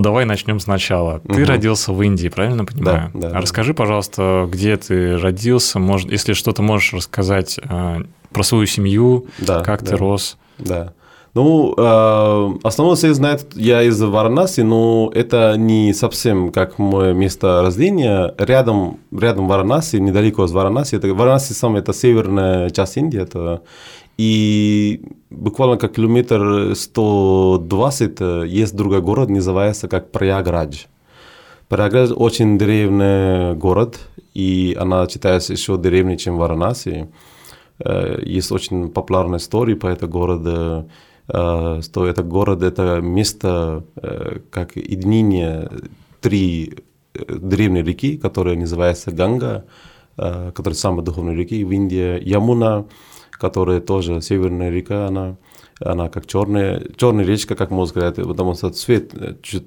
Давай начнем сначала. Ты угу. родился в Индии, правильно понимаю? Да, да. А расскажи, пожалуйста, где ты родился, может, если что-то можешь рассказать э, про свою семью, да, как да, ты рос. Да. Ну, э, основное все знают, я из Варанаси, но это не совсем как мое место рождения. Рядом, рядом Варанаси, недалеко от Варанаси. Это, Варанаси сам это северная часть Индии. Это, и буквально как километр 120 есть другой город, называется как Праяградж. Праяградж очень древний город, и она считается еще древнее, чем Варанаси. Есть очень популярная история по этому городу что это город, это место как единение три древние реки, которые называются Ганга, которые самые духовные реки в Индии, Ямуна, которая тоже северная река, она, она как черная, черная речка, как можно сказать, потому что цвет,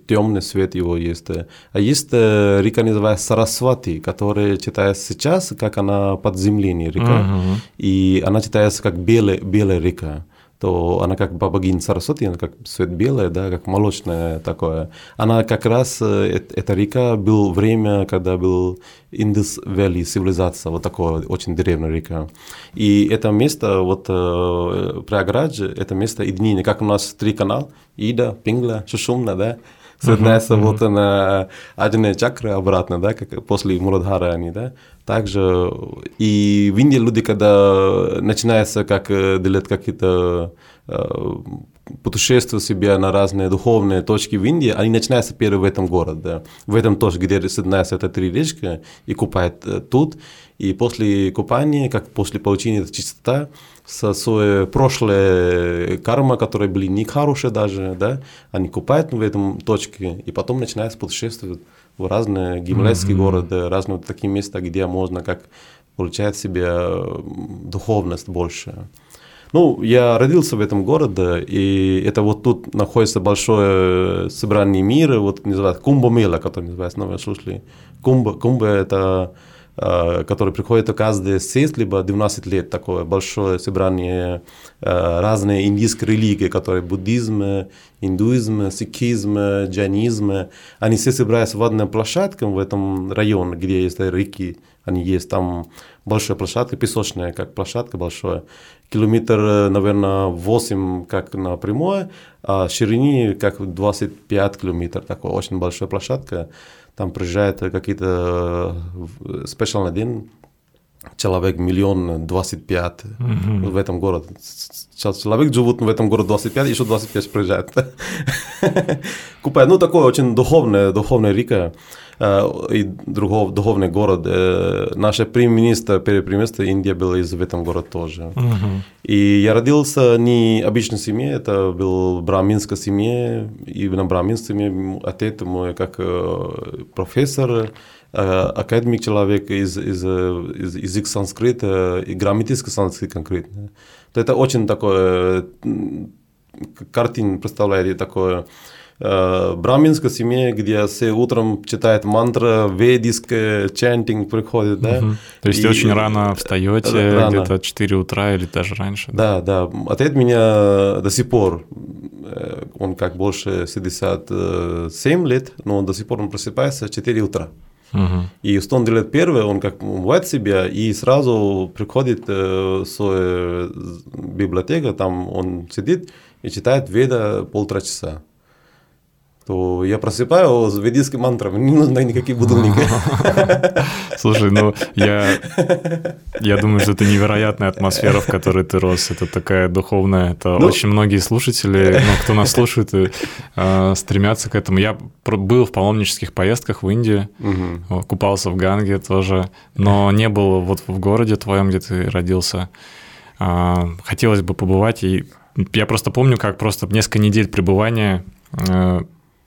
темный цвет его есть. А есть река, называется Сарасвати, которая читается сейчас, как она подземление река, uh-huh. и она читается как белая, белая река то она как богиня Сарасвати, она как цвет белая, да, как молочная такое. Она как раз, эта река, был время, когда был Индус Вэлли, цивилизация, вот такое, очень древняя река. И это место, вот Праградж, это место единения, как у нас три канала, Ида, Пингла, Шушумна, да, соединяется uh-huh, вот на один чакры обратно, да, как после Муладхара они, да. Также и в Индии люди, когда начинается как делать какие-то путешествия себе на разные духовные точки в Индии, они начинаются первые в этом городе, да. в этом тоже, где соединяются это три речки, и купают тут, и после купания, как после получения чистота, со своей прошлой карма, которые были не хорошие даже, да, они купают в этом точке, и потом начинают путешествовать в разные гималайские mm-hmm. города, разные вот такие места, где можно как получать себе духовность больше. Ну, я родился в этом городе, и это вот тут находится большое собрание мира, вот называется Кумба Мела, который называется, вы слышали. Кумба, Кумба это который приходит каждые 6 либо 12 лет, такое большое собрание разные индийские религии, которые буддизм, индуизм, сикхизм, джайнизм, они все собираются в одной площадке в этом районе, где есть реки, они есть там большая площадка, песочная, как площадка большая, километр, наверное, 8 как на прямое, а ширине как 25 километров, такая очень большая площадка там приезжает какие-то специальный день, человек миллион двадцать пять mm-hmm. в этом городе. Человек живут в этом городе 25, еще 25 приезжает. Купает. Ну, такое очень духовное, духовная река и другов, духовный город. Наш премьер-министр, премьер-министр Индии был из в этом городе тоже. И я родился не обычной семье, это был браминская семья, и на браминской семье отец мой как профессор, академик человек из, из, из язык санскрита и грамматический санскрит конкретно. То это очень такое картин представляет такое э, браминская семья, где все утром читают мантра, ведическая чантинг приходит, да. Угу. То есть и, очень рано встаете, где-то 4 утра или даже раньше. Да, да. Отец меня до сих пор, э, он как больше 67 лет, но до сих пор он просыпается в 4 утра. Угу. И он делает первое, он как умывает себя и сразу приходит э, свою библиотеку, там он сидит и читает Веда полтора часа то я просыпаю с ведическим мантрами, не нужно никаких будильников. Слушай, ну я, я думаю, что это невероятная атмосфера, в которой ты рос. Это такая духовная. Это ну, очень многие слушатели, ну, кто нас слушает, э, стремятся к этому. Я был в паломнических поездках в Индию, угу. купался в Ганге тоже, но не был вот в городе твоем, где ты родился. А, хотелось бы побывать, и я просто помню, как просто несколько недель пребывания э,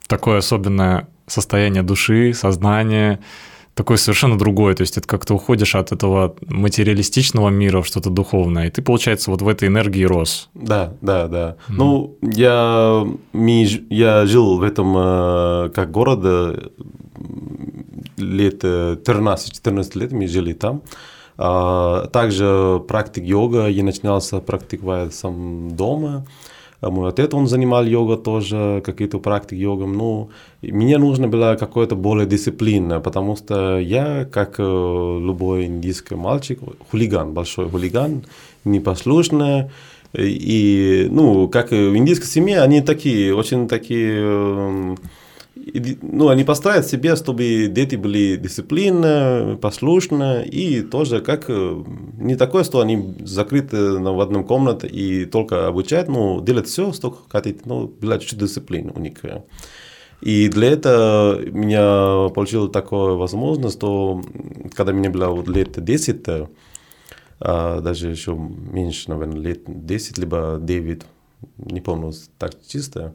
такое особенное состояние души, сознания, такое совершенно другое. То есть это как-то уходишь от этого материалистичного мира в что-то духовное, и ты, получается, вот в этой энергии рос. Да, да, да. Mm. Ну, я, я жил в этом э, как городе лет 13-14 лет, мы жили там. А, также практик йога я начинался практиковать сам дома. Мой отец, он занимал йога тоже, какие-то практики йогом. Ну, мне нужно было какое-то более дисциплина, потому что я, как э, любой индийский мальчик, хулиган, большой хулиган, непослушный. И, ну, как в индийской семье, они такие, очень такие э, ну, они постараются себе, чтобы дети были дисциплинны, послушны, и тоже как э, не такое, что они закрыты в одном комнате и только обучают, ну, делать все, что хотите, ну, была чуть-чуть дисциплины у них. И для этого меня получила такая возможность, что когда мне было лет 10, а, даже еще меньше, наверное, лет 10, либо 9, не помню так чисто,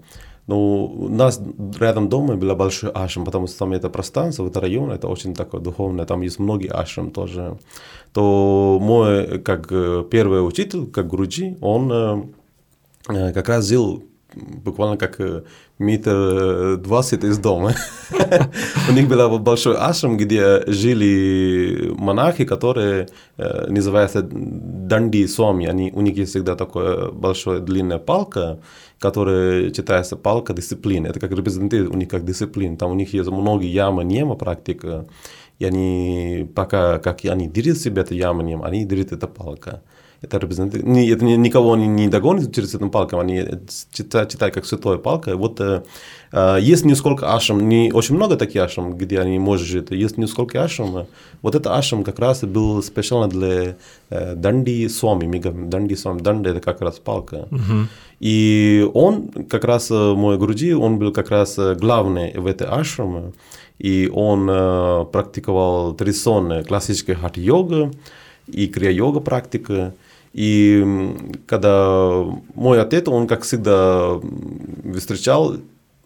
но у нас рядом дома был большой ашрам, потому что там это пространство, это район, это очень такое духовное, там есть многие ашрам тоже. То мой, как э, первый учитель, как Груджи, он э, э, как раз жил буквально как метр двадцать из дома. У них был большой ашрам, где жили монахи, которые называются данди суами. Они, у них есть всегда такая большая длинная палка, которая читается палка дисциплины. Это как репрезентирует у них как дисциплина. Там у них есть много яма, нема практика. И они, пока как они держат себя это яма, нема, они держат это палка. Это репрезентирует. Это никого не, не догонит через этим палком, они читают, читают как святая палка. Вот э, э, есть несколько ашам, не очень много таких ашам, где они могут жить. Есть несколько ашам. Вот это ашам как раз был специально для э, данди свами, мы говорим, данди свами, данди это как раз палка. Uh-huh. И он, как раз э, мой груди, он был как раз э, главный в этой ашраме. И он э, практиковал традиционную классическую хат-йога и крия-йога практика. И когда мой отец, он как всегда встречал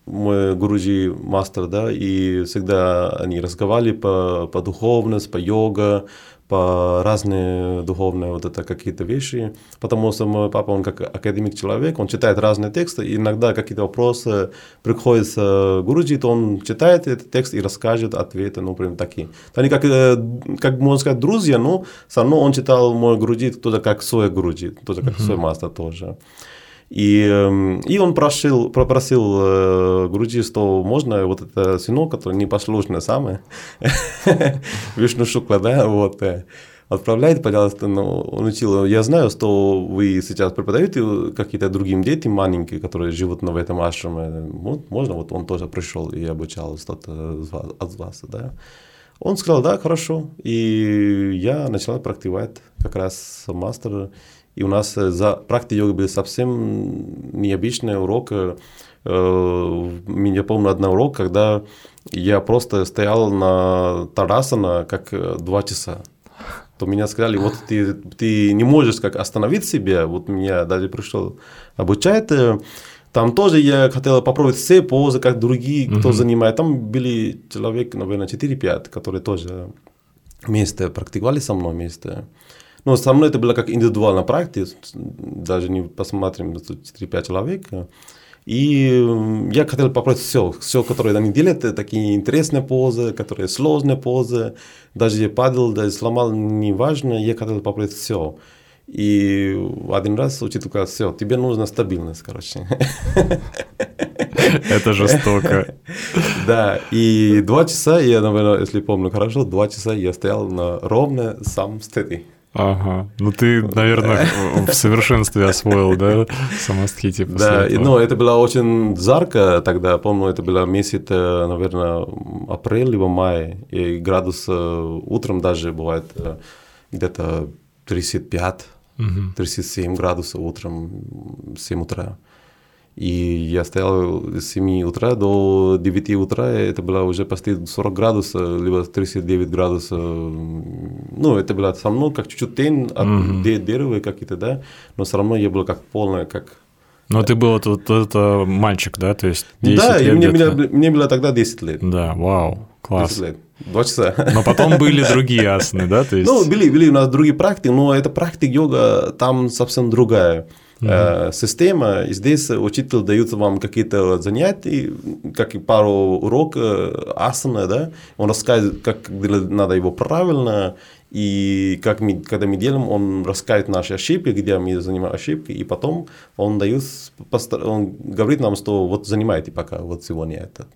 мой Гуруджи мастер, да, и всегда они разговаривали по, по духовности, по йога, по разные духовные вот это какие-то вещи, потому что мой папа, он как академик человек, он читает разные тексты, и иногда какие-то вопросы приходится Гуруджи, то он читает этот текст и расскажет ответы, ну, прям такие. Они как, э, как можно сказать, друзья, но все равно он читал мой Гуруджи тоже как свой Гуруджи, тоже как свой мастер тоже. И, эм, и он просил, попросил э, Груджи, что можно вот это сынок, который непослушный самый, Вишну Шукла, да, вот, э, отправляйте, пожалуйста, но он учил, я знаю, что вы сейчас преподаете какие-то другим детям маленькие, которые живут в этом ашраме, вот, можно, вот он тоже пришел и обучал что-то от вас, да. Он сказал, да, хорошо, и я начал практиковать как раз мастер и у нас э, за практикой йоги был совсем необычный урок. Э, я помню один урок, когда я просто стоял на Тарасана как э, два часа. То меня сказали, вот ты, ты не можешь как остановить себя. Вот меня даже пришел обучать. Там тоже я хотел попробовать все позы, как другие, кто mm-hmm. занимает. Там были человек, наверное, 4-5, которые тоже вместе практиковали со мной вместе. Но со мной это было как индивидуальная практика, даже не посмотрим, 4-5 человек. И я хотел попробовать все, все, которое они делают, такие интересные позы, которые сложные позы. Даже я падал, даже сломал, неважно, я хотел попробовать все. И один раз учитель сказал, все, тебе нужна стабильность, короче. Это жестоко. Да, и два часа, я, наверное, если помню хорошо, два часа я стоял на ровно сам steady. Ага. Ну ты, наверное, в совершенстве освоил, да, самостхити после Да, но это было очень жарко тогда, помню, это было месяц, э, наверное, апрель либо май, и градус э, утром даже бывает э, где-то 35, угу. 37 градусов утром, 7 утра. И я стоял с 7 утра до 9 утра, это было уже почти 40 градусов, либо 39 градусов. Ну, это было со мной как чуть-чуть тень от mm-hmm. дерева какие-то, да, но все равно я был как полная, как... Но ты был вот, вот это мальчик, да, то есть 10 да, лет мне, мне, мне было тогда 10 лет. Да, вау, класс. 10 лет. Два часа. Но потом были другие асаны, да? То есть... Ну, были, были у нас другие практики, но эта практика йога там совсем другая. Э, система. И здесь учитель дает вам какие-то занятия, как и пару уроков асана, да, он рассказывает, как надо его правильно, и как мы, когда мы делаем, он рассказывает наши ошибки, где мы занимаем ошибки, и потом он дает, он говорит нам, что вот занимайте пока, вот сегодня это.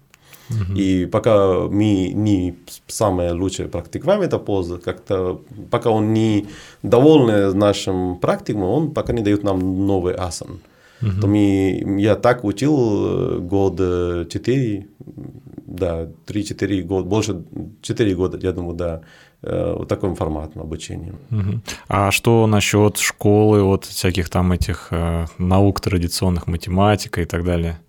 И пока мы не самое лучшее практикуем это поза, как-то пока он не доволен нашим практиком, он пока не дает нам новый асан. Uh-huh. То мы, я так учил э, год 4, да, 3-4 года, больше 4 года, я думаю, да, э, вот таким форматом обучения. Uh-huh. А что насчет школы, вот всяких там этих э, наук традиционных, математика и так далее?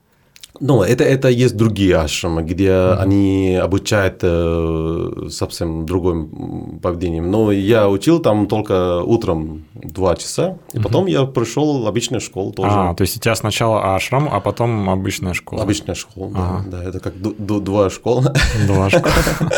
Ну, это, это есть другие ашрамы, где mm-hmm. они обучают э, совсем другим поведением. Но я учил там только утром два часа, и mm-hmm. потом я пришел в обычную школу тоже. А, то есть у тебя сначала ашрам, а потом обычная школа. Обычная школа, ага. да, да. Это как два школы. Два школы.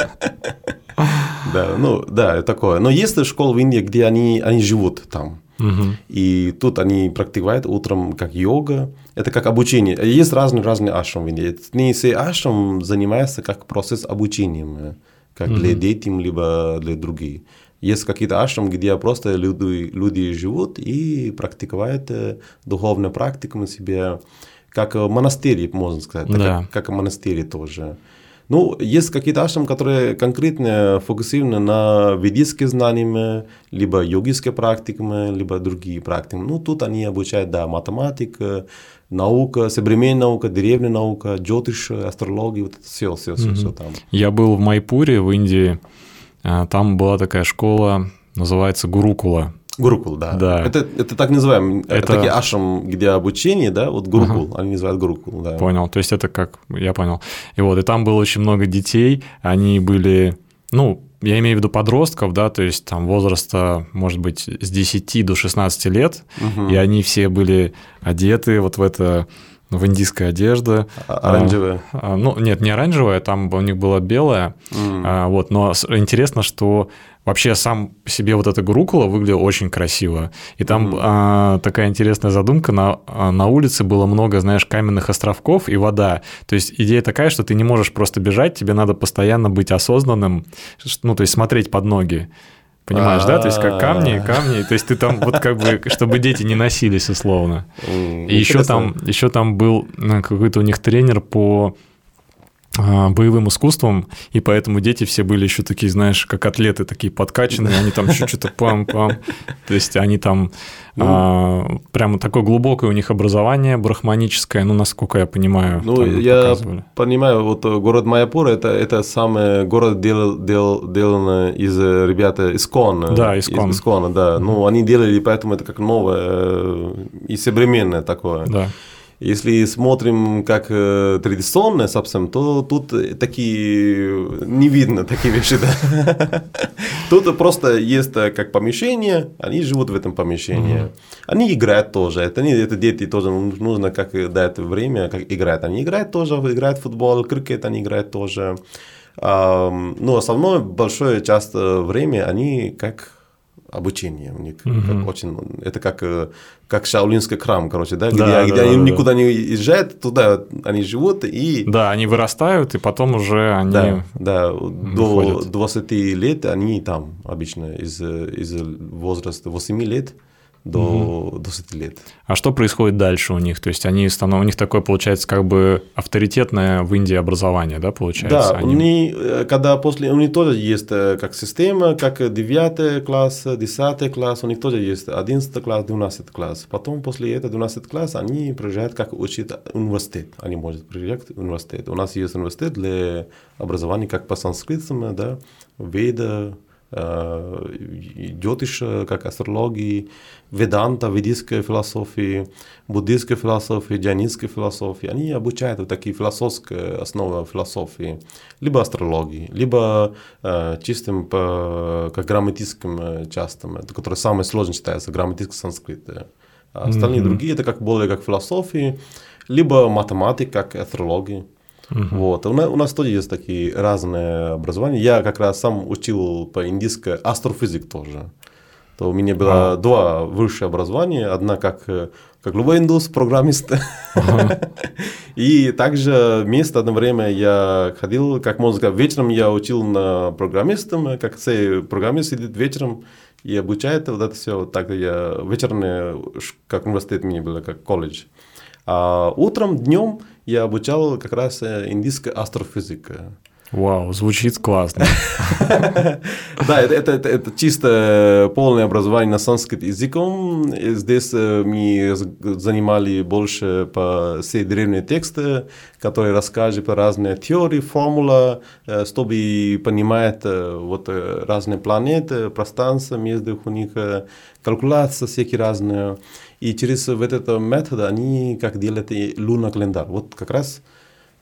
Да, ну, да, такое. Но есть школы в Индии, где они, они живут там. Угу. И тут они практикуют утром как йога. Это как обучение. Есть разные-разные ашрам в Индии. Не все ашрам занимается как процесс обучения, как угу. для детей, либо для других. Есть какие-то ашрам, где просто люди, люди живут и практикуют э, духовную практику на себе, как монастыри, можно сказать, да. как, как монастыри тоже. Ну, есть какие-то ашрам, которые конкретно фокусированы на ведические знания, либо йогические практиками, либо другие практики. Ну, тут они обучают, да, математика, наука, современная наука, древняя наука, джотиш, астрология, вот это все, все, все, все там. Я был в Майпуре, в Индии, а, там была такая школа, называется Гурукула. Гурукул, да. да. Это, это так называем, это, это такие ашрам, где обучение, да, вот гурукул, ага. они называют гурукул, да. Понял, то есть это как, я понял. И вот, и там было очень много детей, они были, ну, я имею в виду подростков, да, то есть там возраста, может быть, с 10 до 16 лет, угу. и они все были одеты вот в это в индийская одежда. Оранжевая? А, ну, нет, не оранжевая, там у них была белая. Mm. А, вот, но интересно, что Вообще сам по себе вот эта гурукула выглядела очень красиво. И там mm-hmm. а, такая интересная задумка. На, а, на улице было много, знаешь, каменных островков и вода. То есть идея такая, что ты не можешь просто бежать, тебе надо постоянно быть осознанным, ну, то есть смотреть под ноги. Понимаешь, да? То есть как камни, камни. То есть ты там вот как бы, чтобы дети не носились условно. И еще там, еще там был ну, какой-то у них тренер по а, боевым искусством, и поэтому дети все были еще такие, знаешь, как атлеты, такие подкачанные, они там что-то пам-пам, то есть они там ну, а, прямо такое глубокое у них образование брахманическое, ну, насколько я понимаю. Ну, я показывали. понимаю, вот город Майяпур, это, это самый город дел, дел, делан из ребята Искон. Да, Искон. Из Искона, да. Mm-hmm. Ну, они делали, поэтому это как новое э, и современное такое. Да. Если смотрим как э, традиционное совсем, то тут такие не видно такие вещи, да. Тут просто есть э, как помещение, они живут в этом помещении. Они играют тоже. Это, не, это дети тоже нужно как дать время, как играть. Они играют тоже, играют в футбол, крикет они играют тоже. Но основное большое часть времени они как обучение у них угу. как очень это как э, как шаулинский храм короче да, где, да, где да, они да, никуда да. не уезжают туда они живут и да они вырастают и потом уже они да, да до 20 лет они там обычно из из возраста 8 лет до угу. 20 лет. А что происходит дальше у них? То есть они станов... у них такое получается как бы авторитетное в Индии образование, да, получается? Да, они... они, э, когда после, у них тоже есть э, как система, как 9 класс, 10 класс, у них тоже есть 11 класс, 12 класс. Потом после этого 12 класс они приезжают как учить университет. Они могут приезжать в университет. У нас есть университет для образования как по санскритам, да, веда, Джотиш, как астрологии, веданта, ведической философии, буддийской философии, джайнистской философии. Они обучают вот такие философские основы философии, либо астрологии, либо э, чистым по, как грамматическим частям, которые самые сложные считаются, грамматический санскрит. А остальные mm-hmm. другие это как более как философии, либо математика, как астрология. Uh-huh. Вот. У нас, у нас тоже есть такие разные образования. Я как раз сам учил по индийской астрофизик тоже. что у меня было а. два высшее образования, одна как как любой индус, программист. И также вместе одно время я ходил, как можно сказать, вечером я учил на программистом, как все программист сидит вечером и обучает вот это все. Так я вечером, как университет мне было, как колледж. А утром, днем я обучал как раз индийская астрофизика. Вау, звучит классно. Да, это, чисто полное образование на санскрит языком. Здесь э, мы занимали больше по все древние тексты, которые рассказывают по разные теории, формулы, э, чтобы понимать э, вот разные планеты, пространство между у них, калькуляции всякие разные. И через вот этот метод они как делают лунный календарь. Вот как раз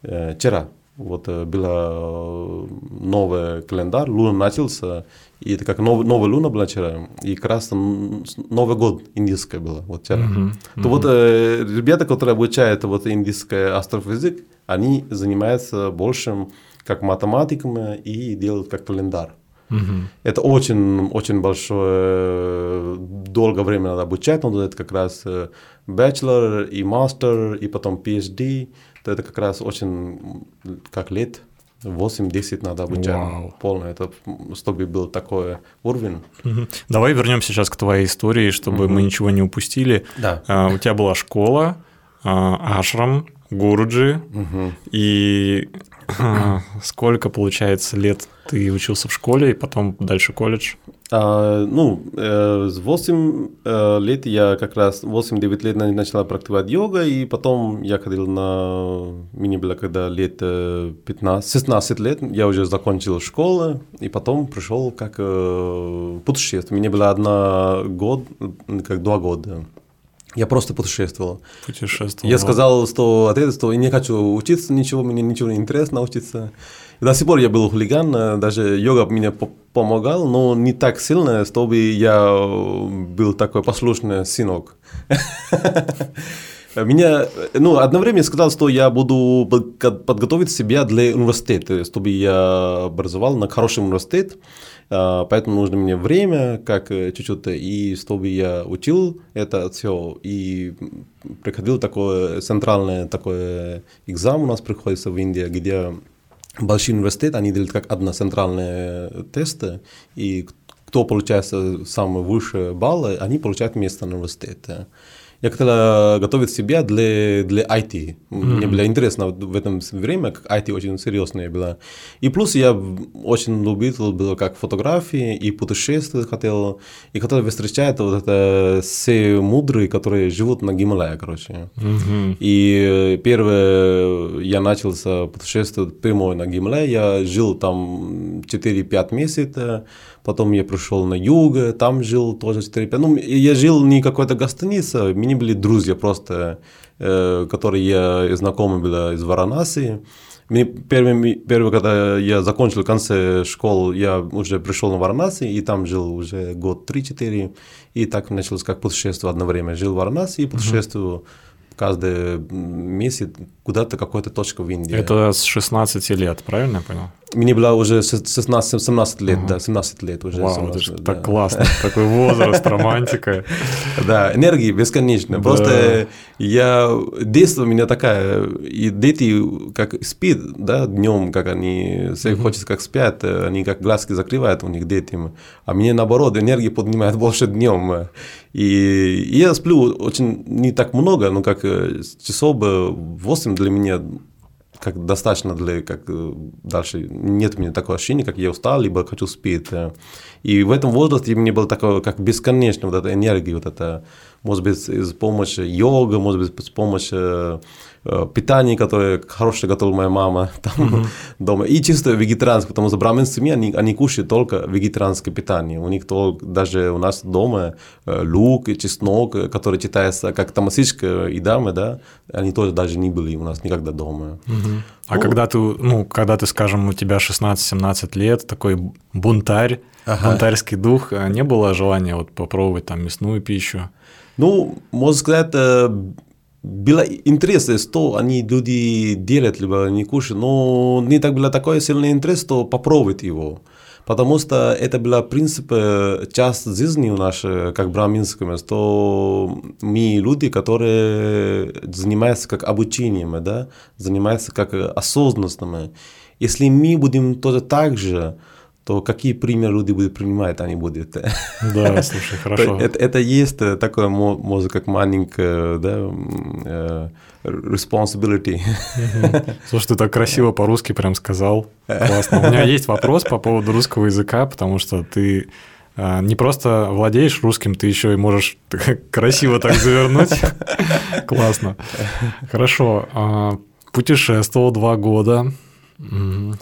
вчера вот э, была э, новый календарь, луна начался, и это как нов, новая луна была вчера, и как раз Новый год индийская была вот вчера. Mm-hmm. Mm-hmm. То вот э, ребята, которые обучают вот индийский астрофизик, они занимаются большим как математиками и делают как календарь. Mm-hmm. Это очень, очень большое, долгое время надо обучать, но это как раз bachelor и master, и потом PhD то это как раз очень, как лет 8-10 надо обучать Вау. полно, это чтобы был такой уровень. Угу. Давай вернемся сейчас к твоей истории, чтобы угу. мы ничего не упустили. Да. А, у тебя была школа, а, ашрам, гуруджи, угу. и сколько, получается, лет ты учился в школе и потом дальше колледж? А, ну, э, с 8 э, лет я как раз, 8-9 лет начала практиковать йога, и потом я ходил на, мне было когда лет 15, 16 лет, я уже закончил школу, и потом пришел как э, путешествие. Мне было одна год, как два года. Я просто путешествовал. Путешествовал. Я сказал, что отец, что я не хочу учиться ничего, мне ничего не интересно учиться. И до сих пор я был хулиган, даже йога мне помогал, но не так сильно, чтобы я был такой послушный сынок. Меня, ну, одно время я сказал, что я буду подготовить себя для университета, чтобы я образовал на хороший университет. А, поэтому нужно мне время, как э, чуть-чуть, и чтобы я учил это все, и приходил такой центральный такой экзамен у нас приходится в Индии, где большие университеты, они делают как одна центральная тесты, и кто получает самые высшие баллы, они получают место на университете я хотел готовить себя для, для IT. Mm-hmm. Мне было интересно в этом время, как IT очень серьезное было. И плюс я очень любил было как фотографии и путешествия хотел. И хотел встречать вот это все мудрые, которые живут на Гималае, короче. Mm-hmm. И первое я начался путешествовать прямой на Гималае. Я жил там 4-5 месяцев потом я пришел на юг, там жил тоже 4-5. Ну, я жил не какой-то гостинице, мне были друзья просто, э, которые я знакомы были из Варанаси. Мне первый, первый, когда я закончил конце школы, я уже пришел на Варанаси, и там жил уже год 3-4, и так началось как путешествие одно время. Жил в Варанаси и путешествую uh-huh каждый месяц куда-то какая-то точка в Индии. Это с 16 лет, правильно я понял? Мне было уже 16-17 лет, ага. да, 17 лет уже. Вау, 17, это же да. так классно, такой возраст, романтика. Да, энергии бесконечно. Просто я, детство у меня такая, и дети как спит, да, днем, как они, все хочется как спят, они как глазки закрывают у них детям, а мне наоборот, энергии поднимает больше днем. И, я сплю очень не так много, но как э, часов 8 для меня как достаточно для, как э, дальше нет у меня такого ощущения, как я устал, либо хочу спать. И в этом возрасте мне было такое, как бесконечно вот эта энергия, вот это, может быть, с помощью йога, может быть, с помощью Э, питание, которое хорошее готовила моя мама там mm-hmm. дома. И чисто вегетарианское, потому что браминские семьи, они, они кушают только вегетарианское питание. У них только, даже у нас дома э, лук и чеснок, который читается как тамасическая еда, да, они тоже даже не были у нас никогда дома. Mm-hmm. А ну, когда ты, ну, когда ты, скажем, у тебя 16-17 лет, такой бунтарь, ага. бунтарский дух, не было желания вот попробовать там мясную пищу? Ну, можно сказать, было интересно, что они люди делают, либо не кушают, но не так было такой сильный интерес, что попробовать его. потому что это была, в принципе, часть жизни у нас, как браминского, что мы люди, которые занимаются как обучением, да, занимаются как осознанностью. Если мы будем тоже так же, то какие примеры люди будут принимать, они будут. Да, слушай, хорошо. Это, это есть такое, может, как маленькое, да, э, responsibility. Слушай, ты так красиво по-русски прям сказал. Классно. У меня есть вопрос по поводу русского языка, потому что ты а, не просто владеешь русским, ты еще и можешь красиво так завернуть. Классно. Хорошо. А, путешествовал два года.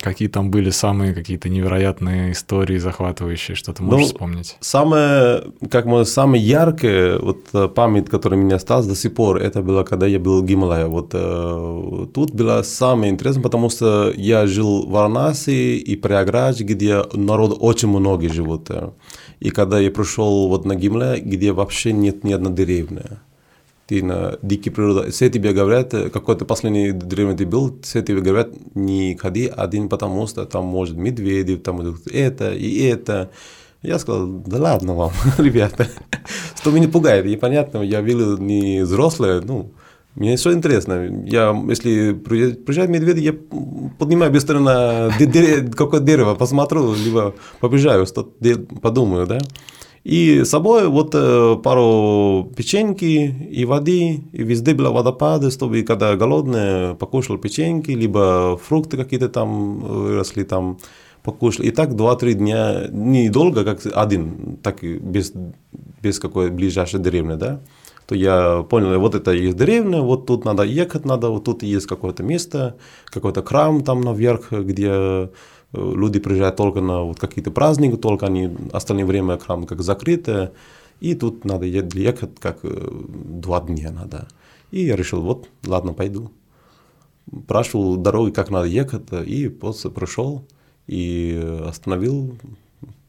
Какие там были самые какие-то невероятные истории, захватывающие, что ты можешь ну, вспомнить? Самое, как мы, самое яркое, вот э, память, которая у меня осталась до сих пор, это было, когда я был в Гималае. Вот э, тут было самое интересное, потому что я жил в Варанаси и Приаградж, где народ очень много живут. И когда я пришел вот на Гималай, где вообще нет ни одной деревни ты на дикой природе, все тебе говорят, какой-то последний деревня ты был, все тебе говорят, не ходи один, потому что там может медведи, там это и это. Я сказал, да ладно вам, ребята, что меня пугает, непонятно, я видел не взрослые, ну, мне все интересно. Я, если приезжают медведи, я поднимаю быстро на какое дерево, посмотрю, либо побежаю, что подумаю, да. И с собой вот э, пару печеньки и воды, и везде были водопады, чтобы когда голодные покушал печеньки, либо фрукты какие-то там выросли там, покушал. И так 2-3 дня, недолго, как один, так без, без какой ближайшей деревни, да. То я понял, вот это есть деревня, вот тут надо ехать надо, вот тут есть какое-то место, какой-то храм там наверх, где люди приезжают только на вот какие-то праздники, только они остальное время храм как закрыты, и тут надо ехать как два дня надо. И я решил, вот, ладно, пойду. Спрашивал дороги, как надо ехать, и после пришел и остановил,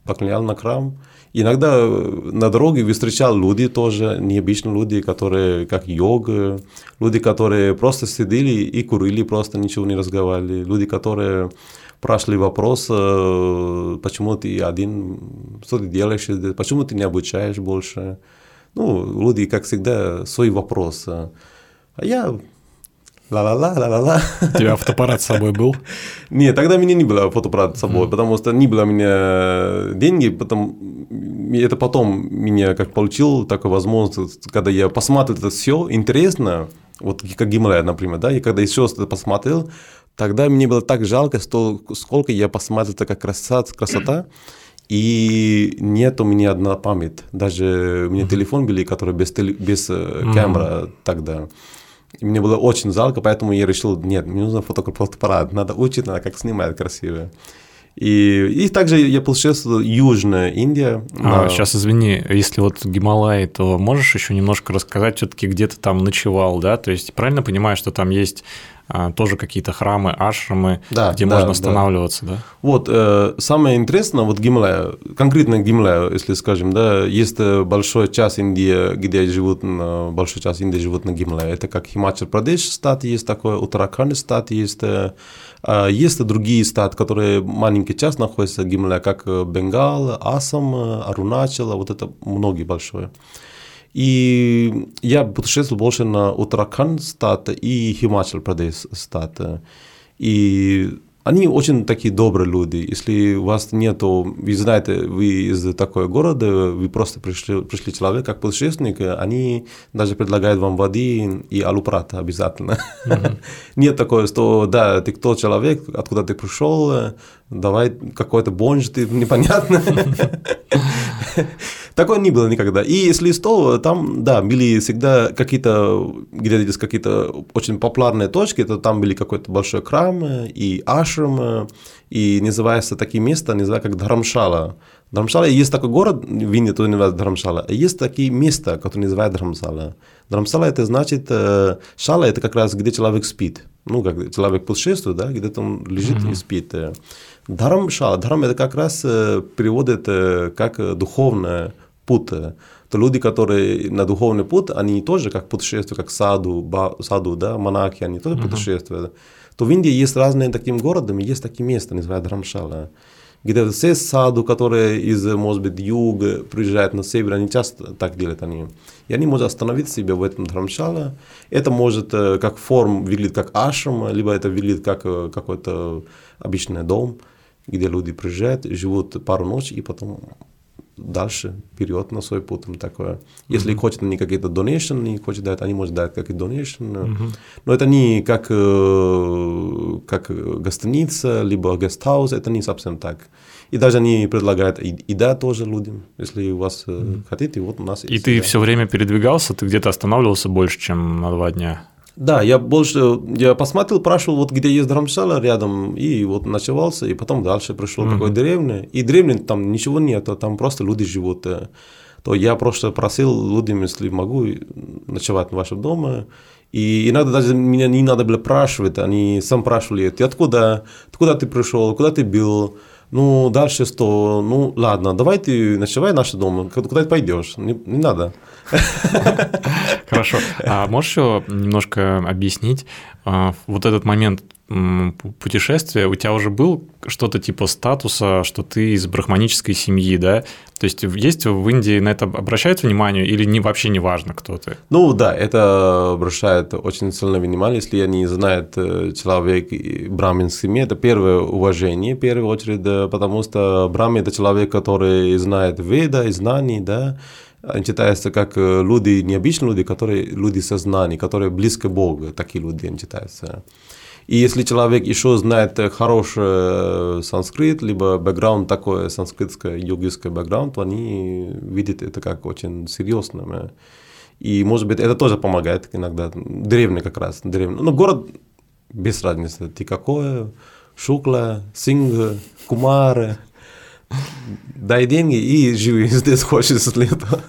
поклонял на храм. Иногда на дороге встречал люди тоже, необычные люди, которые как йога, люди, которые просто сидели и курили, просто ничего не разговаривали, люди, которые прошли вопрос, э, почему ты один, что ты делаешь, почему ты не обучаешь больше. Ну, люди, как всегда, свой вопрос. А я ла-ла-ла, ла-ла-ла. У тебя фотоаппарат с собой был? Нет, тогда у меня не было фотоаппарата с собой, mm. потому что не было у меня деньги, потом это потом меня как получил такую возможность, когда я посмотрел это все, интересно, вот как Гималай, например, да, и когда еще что-то посмотрел, Тогда мне было так жалко, что сколько я посмотрел, такая красота, красота, и нет у меня одна память. Даже у меня mm-hmm. телефон были, который без, теле, без mm-hmm. камеры тогда. И мне было очень жалко, поэтому я решил, нет, мне нужно фотоаппарат, надо учить, надо как снимать красиво. И, и также я путешествовал Южная Индия. А, на... Сейчас извини, если вот Гималай, то можешь еще немножко рассказать все-таки, где ты там ночевал, да? То есть правильно понимаю, что там есть тоже какие-то храмы, ашрамы, да, где да, можно останавливаться, да? да? Вот, э, самое интересное, вот Гималая, конкретно Гималая, если скажем, да, есть э, большой час Индии, где живут, на, большой час Индии живут на Гималае, это как Химачал Прадеш стат есть такой, Утаракханд стат есть, э, а есть другие статы, которые маленький час находятся в Гималае, как Бенгал, Асам, Аруначал, вот это многие большое. И я путешествовал больше на Утракханд стат и Химачал Прадеш стат. И они очень такие добрые люди. Если у вас нету, вы знаете, вы из такого города, вы просто пришли, пришли человек как путешественник, они даже предлагают вам воды и алупрата обязательно. Mm-hmm. Нет такого, что да, ты кто человек, откуда ты пришел, давай какой-то бонж, ты непонятно. Такого не было никогда. И если что, там, да, были всегда какие-то, где-то здесь какие-то очень популярные точки, это там были какой-то большой храм и ашрам, и называется такие места, называется как Дхарамшала. Дхарамшала, есть такой город в Индии, который называется а есть такие места, которые называют Дхарамшала. Дхарамшала это значит, э, шала это как раз где человек спит. Ну, как человек путешествует, да, где-то он лежит mm-hmm. и спит. Дхарамшала, дхарам это как раз э, переводит э, как духовное путь, то люди, которые на духовный путь, они тоже как путешествуют, как саду, ба, саду да, монахи, они тоже uh-huh. путешествуют. То в Индии есть разные таким городами, есть такие места, называют Драмшала. где-то все саду, которые из, может быть, юга приезжают на север, они часто так делают они. И они могут остановить себя в этом дхармшала. Это может э, как форм выглядит как ашрам, либо это выглядит как э, какой-то обычный дом, где люди приезжают, живут пару ночей и потом дальше, вперед на свой путь. Такое. Если mm-hmm. хотят они какие-то donation, не хотят дать, они могут дать как и donation. Mm-hmm. Но это не как, э, как гостиница, либо гестхаус, это не совсем так. И даже они предлагают и, еда тоже людям, если у вас mm-hmm. хотите, вот у нас И ты все время передвигался, ты где-то останавливался больше, чем на два дня? Да, я больше, я посмотрел, спрашивал, вот где есть драмшала рядом, и вот ночевался, и потом дальше пришел mm-hmm. такой деревня, и деревни там ничего нет, а там просто люди живут. Э. То я просто просил людям, если могу, ночевать в вашем доме, и иногда даже меня не надо было спрашивать, они сам спрашивали, ты откуда, откуда ты пришел, куда ты был, ну, дальше что, ну, ладно, давай ты ночевай в наш дом, куда ты пойдешь, не, не надо. Хорошо. А можешь еще немножко объяснить а, вот этот момент путешествия? У тебя уже был что-то типа статуса, что ты из брахманической семьи, да? То есть есть в Индии на это обращают внимание или не, вообще не важно, кто ты? Ну да, это обращает очень сильное внимание, если они знают э, человек браминской семьи, это первое уважение, в первую очередь, потому что брамин – это человек, который знает веда и знаний, да, они считаются как э, люди, необычные люди, которые люди сознания, которые близко Богу, такие люди они считаются. И если человек еще знает хороший э, санскрит, либо бэкграунд такой санскритский, йогический бэкграунд, то они видят это как очень серьезно. И, может быть, это тоже помогает иногда. Деревня как раз, деревня. Ну, город без разницы. Ты какое, Шукла, Синг, Кумары, дай деньги и живи здесь хочешь с лета.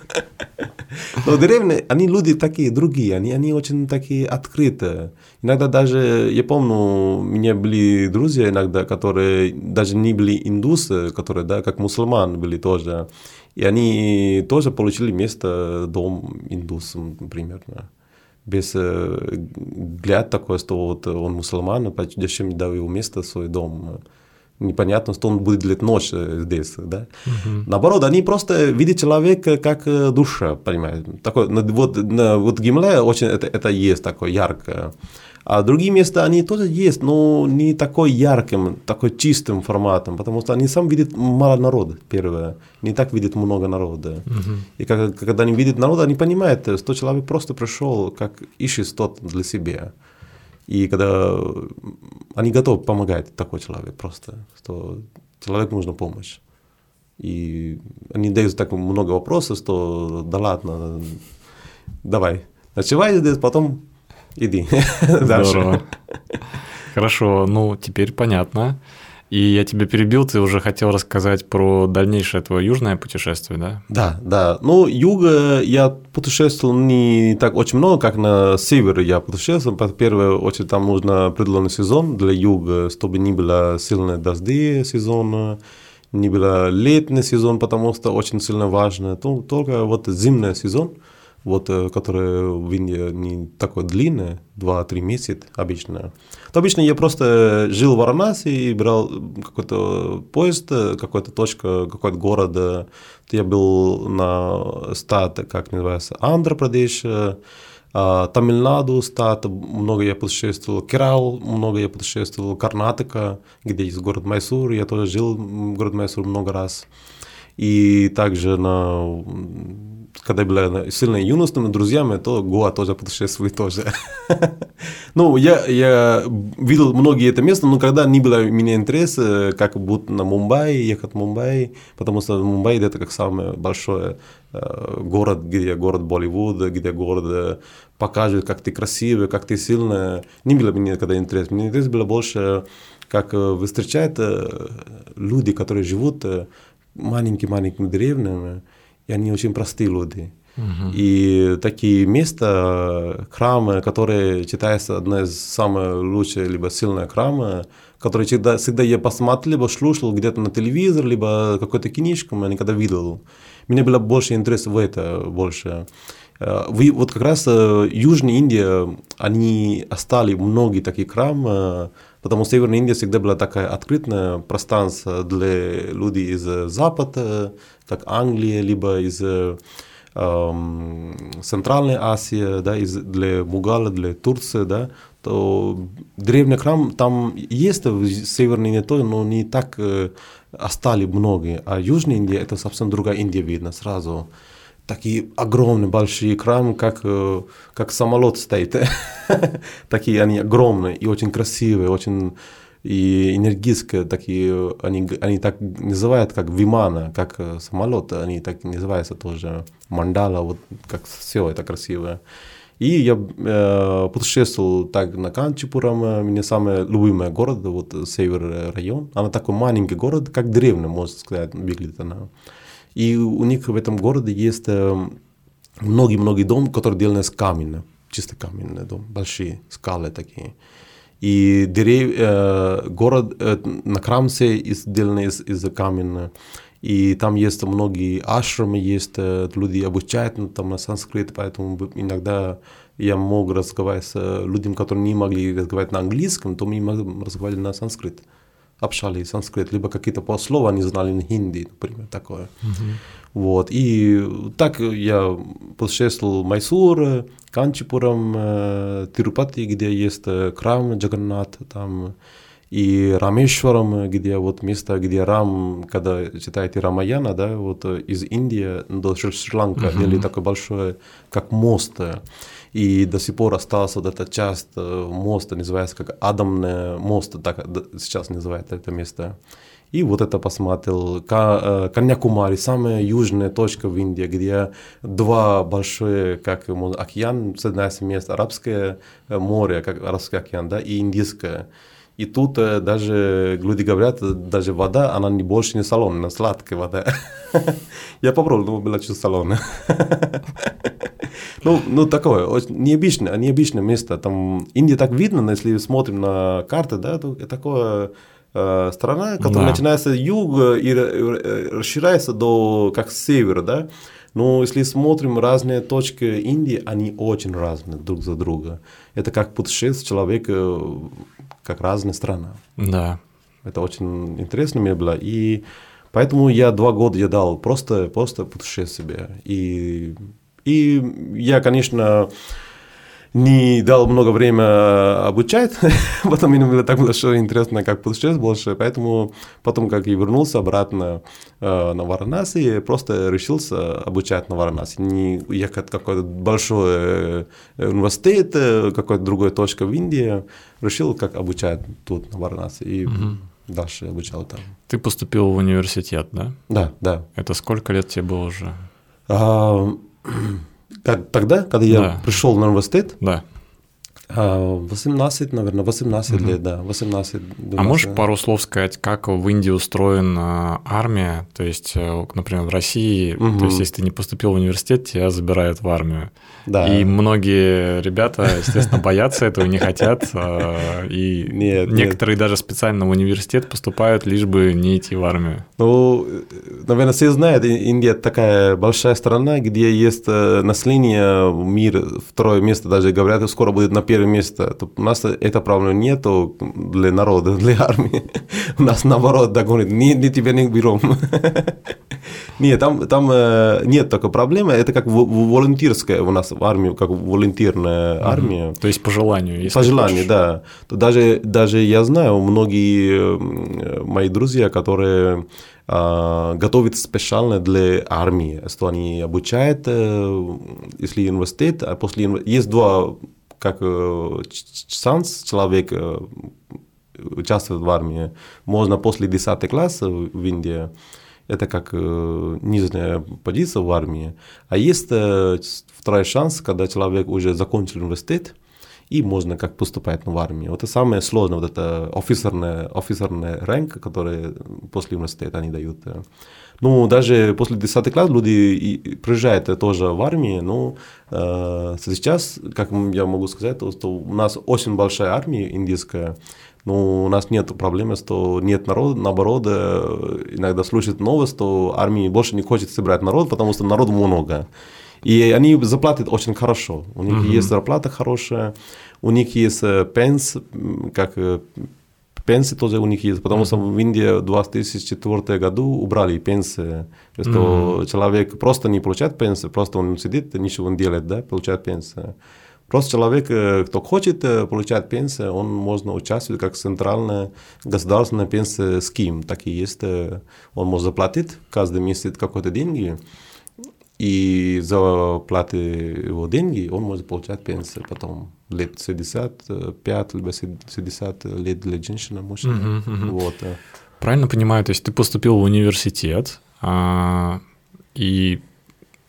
Но деревни, они люди такие другие, они, они очень такие открытые. Иногда даже, я помню, у меня были друзья иногда, которые даже не были индусы, которые, да, как мусульман были тоже. И они тоже получили место, дом индусам, примерно. Без э, взгляд такой, что вот он мусульман, зачем дал его место, свой дом непонятно, что он будет делать ночь здесь, да. Угу. Наоборот, они просто видят человека как э, душа, понимаете. Такой, вот, вот Гимле очень это, это есть такое яркое. А другие места, они тоже есть, но не такой ярким, такой чистым форматом, потому что они сам видят мало народа, первое. Не так видят много народа. Угу. И как, когда они видят народ, они понимают, что человек просто пришел, как ищет что-то для себя. И когда они готовы помогать такой человек просто, что человеку нужна помощь. И они дают так много вопросов, что да ладно, давай, ночевай здесь, потом иди дальше. Хорошо, ну теперь понятно. И я тебя перебил, ты уже хотел рассказать про дальнейшее твое южное путешествие, да? Да, да. Ну, юга я путешествовал не так очень много, как на север я путешествовал. В первую очередь там нужно определенный сезон для юга, чтобы не было сильные дожди сезона, не было летний сезон, потому что очень сильно важно. Только вот зимний сезон – вот, э, которые в Индии не такой длинный, 2-3 месяца обычно. То обычно я просто жил в Варанаси и брал какой-то поезд, какой-то точка, какой-то город. То я был на стат, как называется, Андхра-Прадеш, а, Тамильнаду, стат, много я путешествовал, Керал, много я путешествовал, Карнатика, где есть город Майсур, я тоже жил в город Майсур много раз. И также на когда была сильно юностными друзьями, то Гоа тоже путешествовали тоже. ну, я, я видел многие это места, но когда не было у меня интереса, как будто на Мумбаи, ехать в Мумбаи, потому что Мумбаи это как самый большой э, город, где город Болливуда, где город э, покажет, как ты красивый, как ты сильный. Не было мне никогда интереса. Мне интерес было больше, как вы встречаете люди, которые живут маленькими-маленькими деревнями, и они очень простые люди. Uh-huh. И такие места, храмы, которые считаются одна из самых лучших, либо сильных храмы, которые всегда, всегда я посмотрел, либо слушал где-то на телевизор, либо какой-то книжку, я никогда видел. Мне было больше интерес в это, больше. Э, вы, вот как раз э, Южная Индия, они оставили многие такие храмы, Потому что Северная Индия всегда была такая открытое пространство для людей из Запада, как Англия, либо из эм, Центральной Азии, да, из, для Бугала, для Турции, да, то древний храм там есть в Северной Индии тоже, но не так э, остались многие. А Южная Индия это совсем другая Индия видно сразу. Такие огромные большие храмы, как, э, как самолет стоит. Такие они огромные и очень красивые, очень и энергические такие, они, они так называют, как вимана, как э, самолет, они так называются тоже, мандала, вот как все это красивое. И я э, путешествовал так на Канчипурам, э, мне самый любимый город, вот север район. Она такой маленький город, как древний, можно сказать, выглядит она. И у них в этом городе есть э, многие-многие дома, которые сделаны из камня, чисто каменный дом, большие скалы такие. И дерев, э, город э, на Крамсе сделаны из, из камня. И там есть многие ашрамы, есть э, люди обучают ну, там на санскрит, поэтому иногда я мог разговаривать с э, людьми, которые не могли разговаривать на английском, то мы разговаривали на санскрит. Общались санскрит, либо какие-то послова они знали на хинди, например, такое. Uh-huh. Вот. И так я путешествовал в Майсур, Канчипурам, э, Тирупати, где есть храм Джаганнат, там и Рамешварам, где вот место, где Рам, когда читаете Рамаяна, да, вот из Индии до Шри-Ланка uh-huh. делали такой большой, как мост. И до сих пор остался вот эта часть моста, называется как Адамный мост, так сейчас называется это место. И вот это посмотрел. Каньякумари, самая южная точка в Индии, где два большие, как океан, с одной мест Арабское море, как Арабский океан, да, и Индийское. И тут э, даже люди говорят, даже вода, она не больше не соленая, она сладкая вода. Я попробовал, но была чуть соленая. ну, ну, такое, необычное, необычное место. Там Индия так видно, если смотрим на карты, да, то такое э, страна, которая да. начинается с юга и расширяется до как с севера, да. Но если смотрим разные точки Индии, они очень разные друг за друга. Это как путешествие человека как разные страны. Да. Это очень интересно мне было. И поэтому я два года я дал просто, просто путешествие себе. И, и я, конечно, не дал много времени обучать, потом мне было так большое интересно, как путешествовать больше, поэтому потом, как я вернулся обратно э, на Варанаси, просто решился обучать на Варанаси, не ехать в какой-то большой э, университет, э, какой-то другой точка в Индии, решил, как обучать тут на Варанаси, и угу. дальше обучал там. Ты поступил в университет, да? Да, да. Это сколько лет тебе было уже? А, Тогда, когда я да. пришел на университет, да. 18, наверное, 18 угу. лет, да, 18. 12. А можешь пару слов сказать, как в Индии устроена армия? То есть, э, например, в России, угу. то есть, если ты не поступил в университет, тебя забирают в армию. Да. И многие ребята, естественно, боятся этого, не хотят. А, и нет, некоторые нет. даже специально в университет поступают, лишь бы не идти в армию. Ну, наверное, все знают, Индия такая большая страна, где есть э, население, мир, второе место даже говорят, скоро будет на первое место. У нас это проблемы нету для народа, для армии. У нас наоборот, да, говорит, не, не тебя не берем. Нет, там, там э, нет такой проблемы. Это как волонтерская у нас в армии, как волонтерная армия. То есть по желанию. По желанию, да. То даже, даже я знаю, многие мои друзья, которые Uh, готовят специально для армии, что они обучают, э, если университет, а после есть два, как э, шанс человек э, участвовать в армии, можно после 10 класса в Индии, это как э, нижняя позиция в армии. А есть второй шанс, когда человек уже закончил университет, и можно как поступать в армию. Вот это самое сложное, вот это офицерный, офицерный ранг, который после университета они дают. Ну, даже после 10 класс люди приезжают тоже в армию, но э, сейчас, как я могу сказать, то, что у нас очень большая армия индийская, ну, у нас нет проблемы, что нет народа, наоборот, э, иногда слышат новость, что армии больше не хочет собирать народ, потому что народу много. И они заплатят очень хорошо. У них uh-huh. есть зарплата хорошая, у них есть э, пенс, как э, пенсии тоже у них есть, потому что в Индии в 2004 году убрали пенсии, что mm-hmm. человек просто не получает пенсию, просто он сидит, ничего не делает, да, получает пенсию. Просто человек, э, кто хочет э, получать пенсию, он можно участвовать как центральная государственная пенсия ским. Так и есть. Э, он может заплатить каждый месяц какой-то деньги, и за платы его деньги он может получать пенсию потом лет 65, либо 60 лет для женщины, мужчины. Uh-huh, uh-huh. Вот. Правильно понимаю, то есть ты поступил в университет, а, и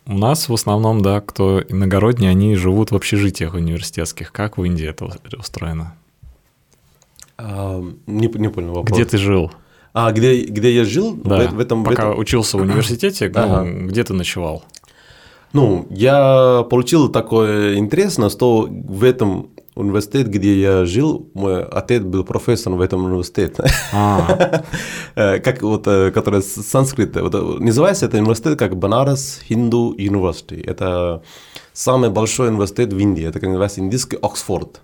у нас в основном, да, кто иногородние, они живут в общежитиях университетских. Как в Индии это устроено? А, не, не понял вопрос. Где ты жил? А, где, где я жил? Да, в, в этом, пока в этом... учился в университете, ну, ага. где ты ночевал? Ну, я получил такое интересно, что в этом университет, где я жил, мой отец был профессором в этом университете. А. Э, как вот, э, который санскрит. Э, называется это университет как Банарас Хинду University. Это самый большой университет в Индии. Это как называется индийский Оксфорд.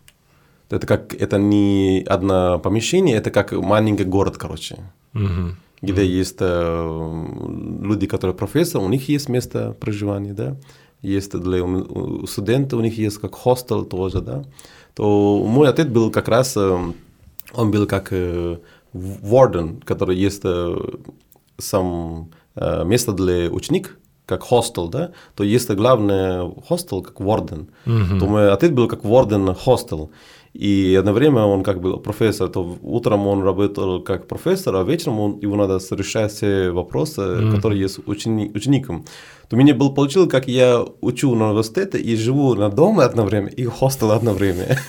Это как это не одно помещение, это как маленький город, короче. Угу. Где угу. есть э, люди, которые профессор, у них есть место проживания, да. Есть для студентов, у них есть как хостел тоже, да то мой отец был как раз, э, он был как э, warden, который есть э, сам место для ученик, как хостел, да, то есть главное хостел как warden. Mm-hmm. То мой отец был как warden хостел. И одно время он как был профессор, то утром он работал как профессор, а вечером он, его надо решать все вопросы, mm-hmm. которые есть учени, ученикам. То меня был получилось, как я учу на университете и живу на доме одно время и хостел одно время.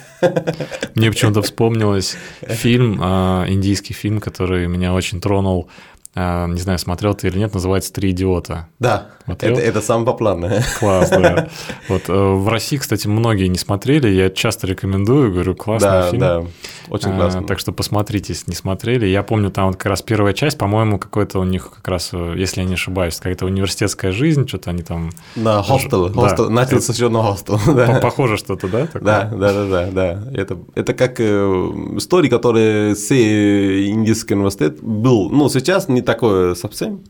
Мне почему-то вспомнилось фильм, а, индийский фильм, который меня очень тронул. А, не знаю, смотрел ты или нет, называется «Три идиота». Да, это, это самое популярное. Класс, да. Вот, э, в России, кстати, многие не смотрели, я часто рекомендую, говорю, классный да, фильм. Да, очень классно. А, так что посмотрите, если не смотрели. Я помню, там вот как раз первая часть, по-моему, какой-то у них как раз, э, если я не ошибаюсь, какая-то университетская жизнь, что-то они там... Да, хостел, да. хостел, начался еще на хостел. Да. Похоже что-то, да? Такое? Да, да, да, да, да. Это, это как э, истории, которые все индийский университет был, ну, сейчас не такое совсем, совсем.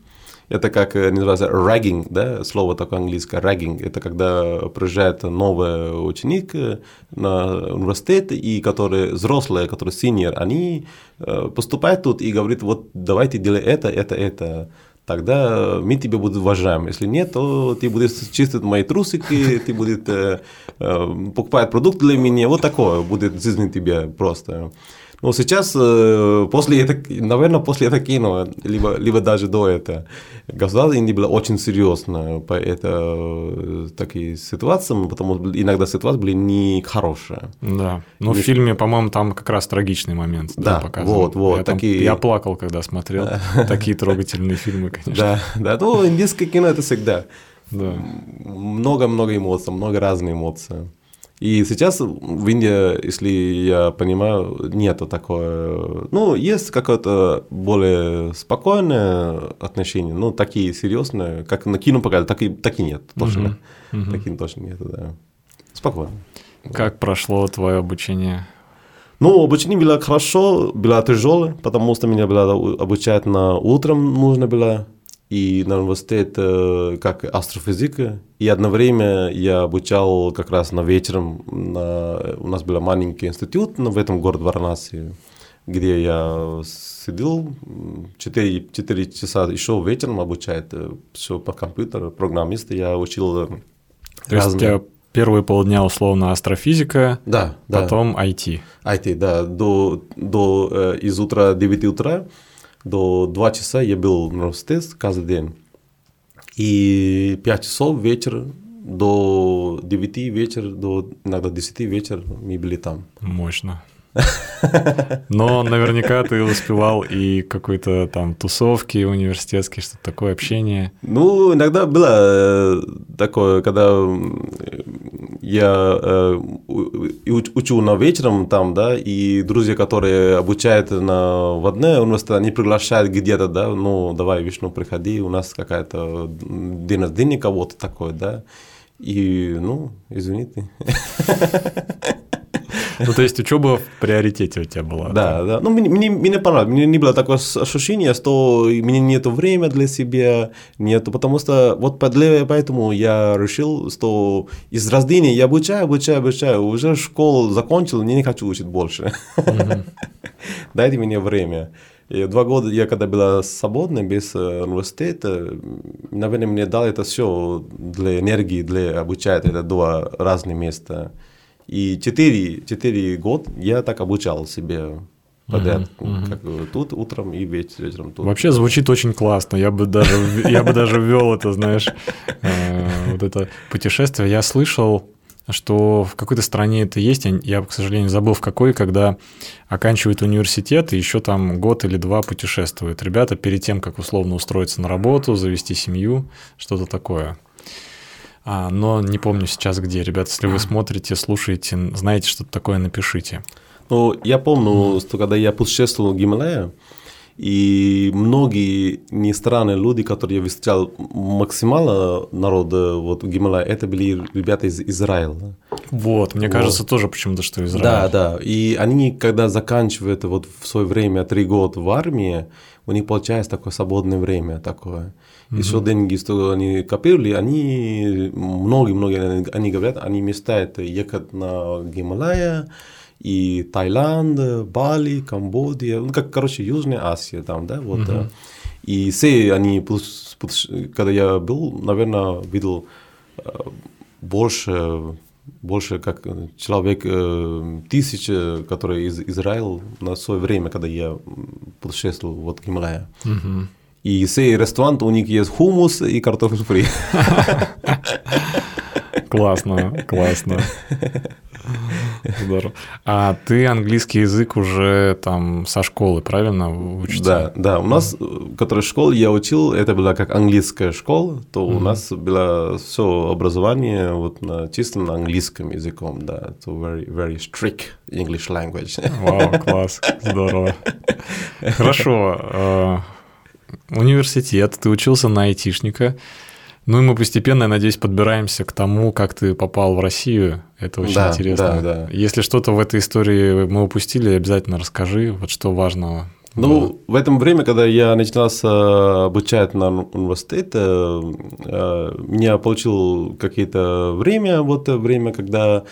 Это как э, называется ragging, да, слово такое английское, ragging. Это когда приезжает новый ученик э, на университет, и которые взрослые, которые senior, они э, поступают тут и говорят, вот давайте делай это, это, это тогда мы тебя будем уважаем. Если нет, то ты будешь чистить мои трусики, ты будешь э, э, покупать продукт для меня. Вот такое будет жизнь тебе просто. Но сейчас, э, после этого, наверное, после этого кино, либо, либо даже до этого, государство Индии было очень серьезно по это, э, таким ситуациям, потому что иногда ситуации были не хорошие. Да, но не... в фильме, по-моему, там как раз трагичный момент да, да вот, вот. Я, такие... там, я плакал, когда смотрел такие трогательные фильмы, конечно. Да, да, ну, индийское кино это всегда. Много-много эмоций, много разных эмоций. И сейчас в Индии, если я понимаю, нету такое. Ну, есть какое-то более спокойное отношение, ну, такие серьезные, как на кино показали, так и, так и нет, точно. Uh-huh. Uh-huh. Такие точно нет, да. Спокойно. Как да. прошло твое обучение? Ну, обучение было хорошо, было тяжелое, потому что меня было обучать на утром нужно было и на университет э, как астрофизика. И одно время я обучал как раз на вечером. На, у нас был маленький институт в этом городе Варанаси, где я сидел 4, 4 часа еще вечером обучает э, все по компьютеру, программиста. Я учил э, То разные... есть у тебя первые полдня условно астрофизика, да, потом да. IT. IT, да, до, до, из утра 9 утра до 2 часа я был в университете каждый день. И 5 часов вечер до 9 вечера, до иногда 10 вечера мы были там. Мощно. Но наверняка ты успевал и какой-то там тусовки университетские, что-то такое, общение. Ну, иногда было э, такое, когда я э, учу на вечером там, да, и друзья, которые обучают на в одной университете, они приглашают где-то, да, ну, давай, Вишну, приходи, у нас какая-то день рождения кого-то такое, да, и, ну, извините. Ну, то есть учеба в приоритете у тебя была. Да, да. Ну, мне, мне, мне понравилось. Мне не было такое ощущение, что у меня нет времени для себя, нету, потому что вот поэтому я решил, что из рождения я обучаю, обучаю, обучаю, уже школу закончил, я не хочу учить больше. Дайте мне время. И два года я когда была свободна, без э, университета, наверное, мне дал это все для энергии, для обучать, это два разных места. И четыре, четыре года я так обучал себе подряд, uh-huh. как тут утром и вечером тут. Вообще звучит очень классно. Я бы даже, я бы даже ввел это, знаешь, э, вот это путешествие. Я слышал что в какой-то стране это есть, я, к сожалению, забыл в какой, когда оканчивают университет и еще там год или два путешествуют. Ребята перед тем, как условно устроиться на работу, завести семью, что-то такое. А, но не помню сейчас где. Ребята, если вы смотрите, слушаете, знаете что-то такое, напишите. Ну, я помню, что когда я путешествовал в Гималая, и многие не странные люди, которые я встречал максимально народа вот в Гималае, это были ребята из Израиля. Вот, мне вот. кажется тоже почему-то, что Израиль. Да, да. И они, когда заканчивают вот в свое время три года в армии, у них получается такое свободное время такое. Mm-hmm. Еще деньги, что они копили, они, многие-многие, они говорят, они мечтают ехать на Гималая, и Таиланд, Бали, Камбодия, ну, как, короче, Южная Азия там, да, вот. Uh-huh. И все они, когда я был, наверное, видел э, больше, больше как человек э, тысяча, которые из Израиля на свое время, когда я путешествовал вот Гималая. Uh-huh. И все рестораны, у них есть хумус и картофель фри. Классно, классно. Здорово. А ты английский язык уже там со школы, правильно, учишься? Да, да. У нас, которая школа я учил, это была как английская школа, то mm-hmm. у нас было все образование вот на чисто на английском языком, да. So very, very strict English language. Вау, класс, здорово. Хорошо. Университет, ты учился на айтишника. Ну и мы постепенно, я надеюсь, подбираемся к тому, как ты попал в Россию. Это очень да, интересно. Да, да. Если что-то в этой истории мы упустили, обязательно расскажи, вот что важного. Ну, было. в этом время, когда я начинался обучать на университете, э, меня получил какие-то время, вот время, когда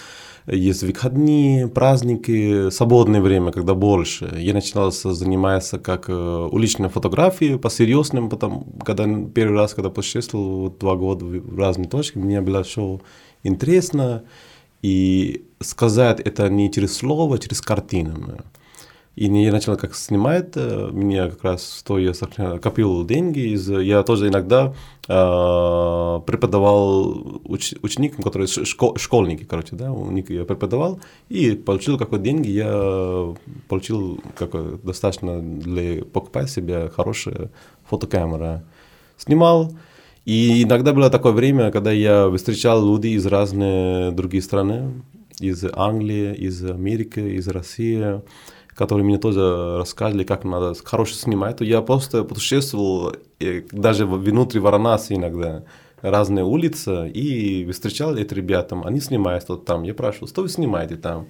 есть выходные, праздники, свободное время, когда больше. Я начинал заниматься как э, уличной фотографией, по-серьезному, потом, когда первый раз, когда путешествовал вот, два года в разные точки, мне было все интересно, и сказать это не через слово, а через картину. И я начал как снимать, э, меня как раз что я копил деньги, из, я тоже иногда э, преподавал уч, ученикам, которые школ, школьники, короче, да, у них я преподавал, и получил какой деньги, я получил какой, достаточно для покупать себе хорошая фотокамера. Снимал, и иногда было такое время, когда я встречал людей из разных других стран, из Англии, из Америки, из России, которые мне тоже рассказывали, как надо хорошо снимать, то я просто путешествовал даже внутри Варанаси иногда разные улицы и встречал этих ребятам, они снимают что-то там, я спрашивал, что вы снимаете там?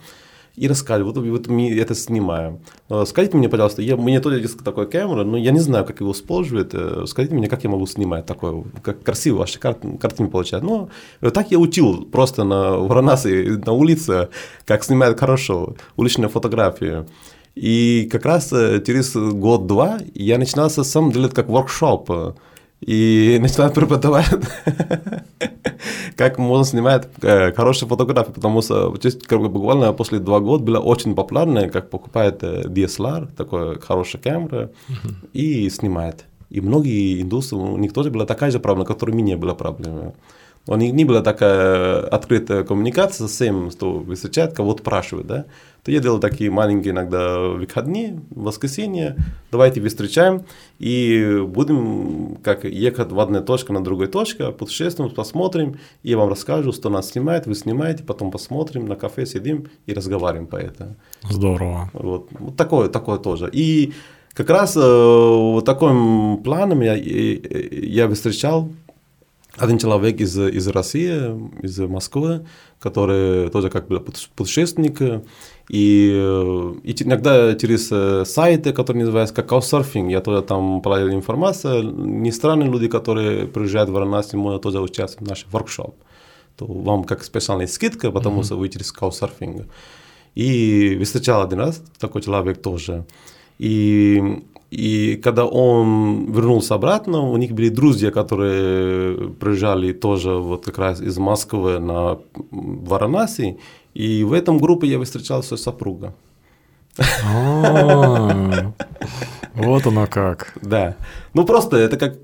И рассказывали, вот, вот мы это снимаем. Скажите мне, пожалуйста, я, меня тоже есть такая камера, но я не знаю, как его использовать. Э, скажите мне, как я могу снимать такое, как красиво ваши кар картины получать. Ну, так я учил просто на Варанаси, на улице, как снимать хорошо уличные фотографии. И как раз э, через год-два я начинал сам делать как воркшоп. И начинал преподавать, как можно снимать э, хорошие фотографии, потому что буквально после два года было очень популярно, как покупает э, DSLR, такой хорошая камера, и снимает. И многие индусы, у них тоже была такая же проблема, которая у меня была проблема. У них не была такая открытая коммуникация с тем, что встречает, кого-то спрашивает, да то я делал такие маленькие иногда выходные, воскресенье, давайте встречаем и будем как ехать в одну точку на другую точку, путешествуем, посмотрим, и я вам расскажу, что нас снимает, вы снимаете, потом посмотрим, на кафе сидим и разговариваем по этому. Здорово. Вот, вот такое, такое тоже. И как раз э, вот таким планом я, я встречал один человек из, из России, из Москвы, который тоже как бы путешественник, и, и иногда через сайты, которые называются как Couchsurfing, я тоже там проводил информацию, не странные люди, которые приезжают в Варанаси, могут тоже участвовать в нашем воркшоп. То вам как специальная скидка, потому mm-hmm. что вы через Couchsurfing. И встречал один раз такой человек тоже. И и когда он вернулся обратно, у них были друзья, которые приезжали тоже вот как раз из Москвы на Варанаси. И в этом группе я встречал свою супруга. А, вот оно как. Да. Ну просто это как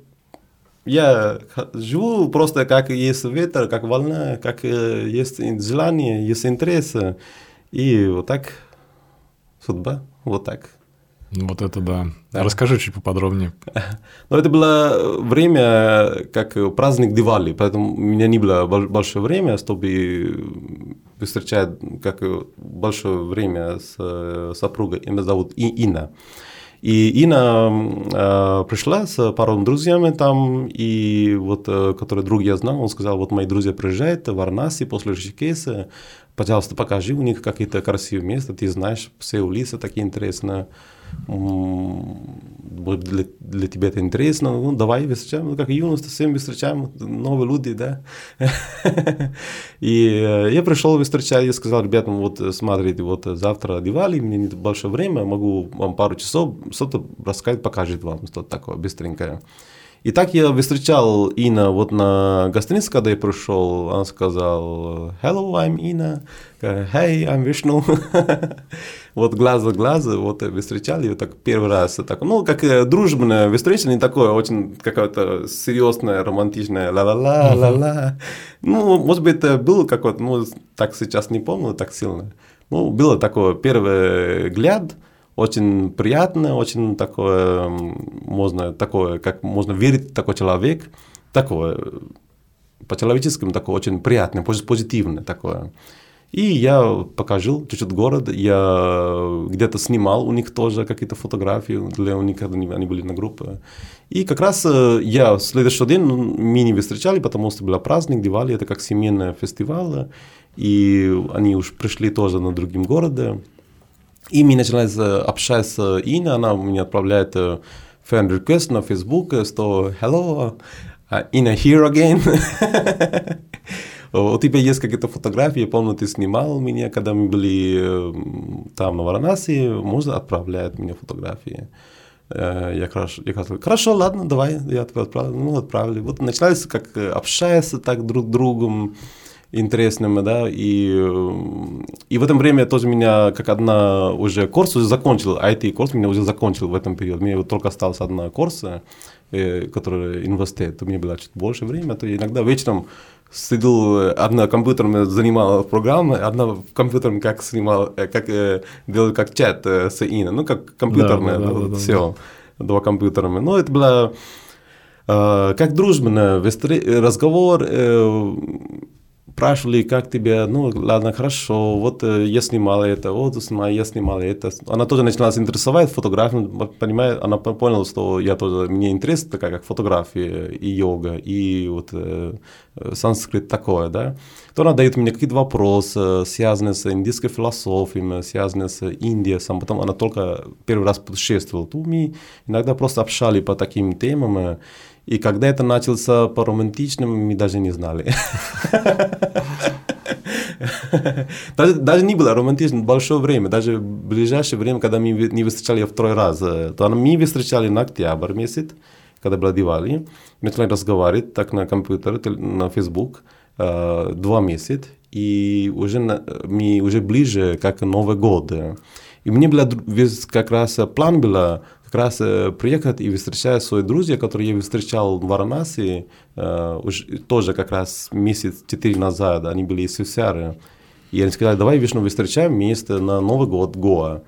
я живу просто как есть ветер, как волна, как э, есть желание, есть интерес. И вот так судьба, вот так. Вот это да. да. Расскажи чуть поподробнее. Ну, это было время, как праздник Дивали, поэтому у меня не было большое время, чтобы встречать как большое время с супругой. Имя зовут Инна. И Инна э, пришла с парой друзьями там, и вот, э, который друг я знал, он сказал, вот мои друзья приезжают в Варнаси после Ришикеса, пожалуйста, покажи у них какие-то красивые места, ты знаешь, все улицы такие интересные для, для тебя это интересно, ну, давай встречаем, ну, как юность, всем встречаем, новые люди, да. И я пришел встречать, я сказал ребятам, вот смотрите, вот завтра одевали, мне не большое время, могу вам пару часов что-то рассказать, покажет вам что-то такое быстренькое. И так я встречал Ина вот на гостинице, когда я пришел, она сказала, hello, I'm Ина, hey, I'm Vishnu. вот глаз за глаз, вот встречали ее так первый раз. Так, ну, как э, дружбная встреча, не такое, очень какое-то серьезное, романтичное ла-ла-ла, ла-ла. Ну, может быть, это было какое-то, ну, так сейчас не помню так сильно. Ну, было такое первый взгляд, очень приятно, очень такое, можно, такое, как можно верить такой человек, такое, по-человеческому такое очень приятное, позитивное такое. И я покажу чуть-чуть город, я где-то снимал у них тоже какие-то фотографии, для них, они были на группе. И как раз э, я в следующий день ну, меня встречали, потому что был праздник, Дивали, это как семейный фестиваль, и они уж пришли тоже на другим городе. И мы начали общаться с Инной, она мне отправляет friend request на Facebook, что hello, Inna here again. У тебя есть какие-то фотографии, я помню, ты снимал меня, когда мы были там на Варанаси, можно отправлять мне фотографии. Я, хорошо, я сказал, хорошо, ладно, давай, я тебя отправлю. Ну, отправили. Вот начинается как общаться так друг с другом интересными, да, и, и в это время тоже меня, как одна уже курс уже закончил, IT-курс меня уже закончил в этом период, мне вот только осталась одна курс, э, которая инвестит, у меня было чуть больше времени, то иногда вечером сидел, одна компьютером занимала программы, одна компьютером как снимал, э, как э, делал как чат э, с Ина, ну как компьютерная, да, да, да, да, все, да. два компьютерами. Ну это было э, как дружбенный разговор, э, спрашивали, как тебе, ну, ладно, хорошо, вот э, я снимала это, вот снимала, я снимала это. Она тоже начала интересовать фотографией, понимает, она поняла, что я тоже, мне интерес такая, как фотография и йога, и вот э, санскрит такое, да. То она дает мне какие-то вопросы, связанные с индийской философией, связанные с Индией, сам потом она только первый раз путешествовала. То мы иногда просто общали по таким темам, и когда это начался по романтичным, мы даже не знали. даже, даже не было романтично большое время, даже в ближайшее время, когда мы не встречали второй раз, то мы встречали на октябрь месяц, когда была Дивали, начали разговаривать так на компьютере, на Facebook, два месяца, и уже мы уже ближе, как Новый год. И мне было как раз план был как раз э, приехать и встречать своих друзей, которые я встречал в Варанаси, э, тоже как раз месяц четыре назад, они были из Сусяры. И они сказали, давай вишну встречаем вместе на Новый год Гоа.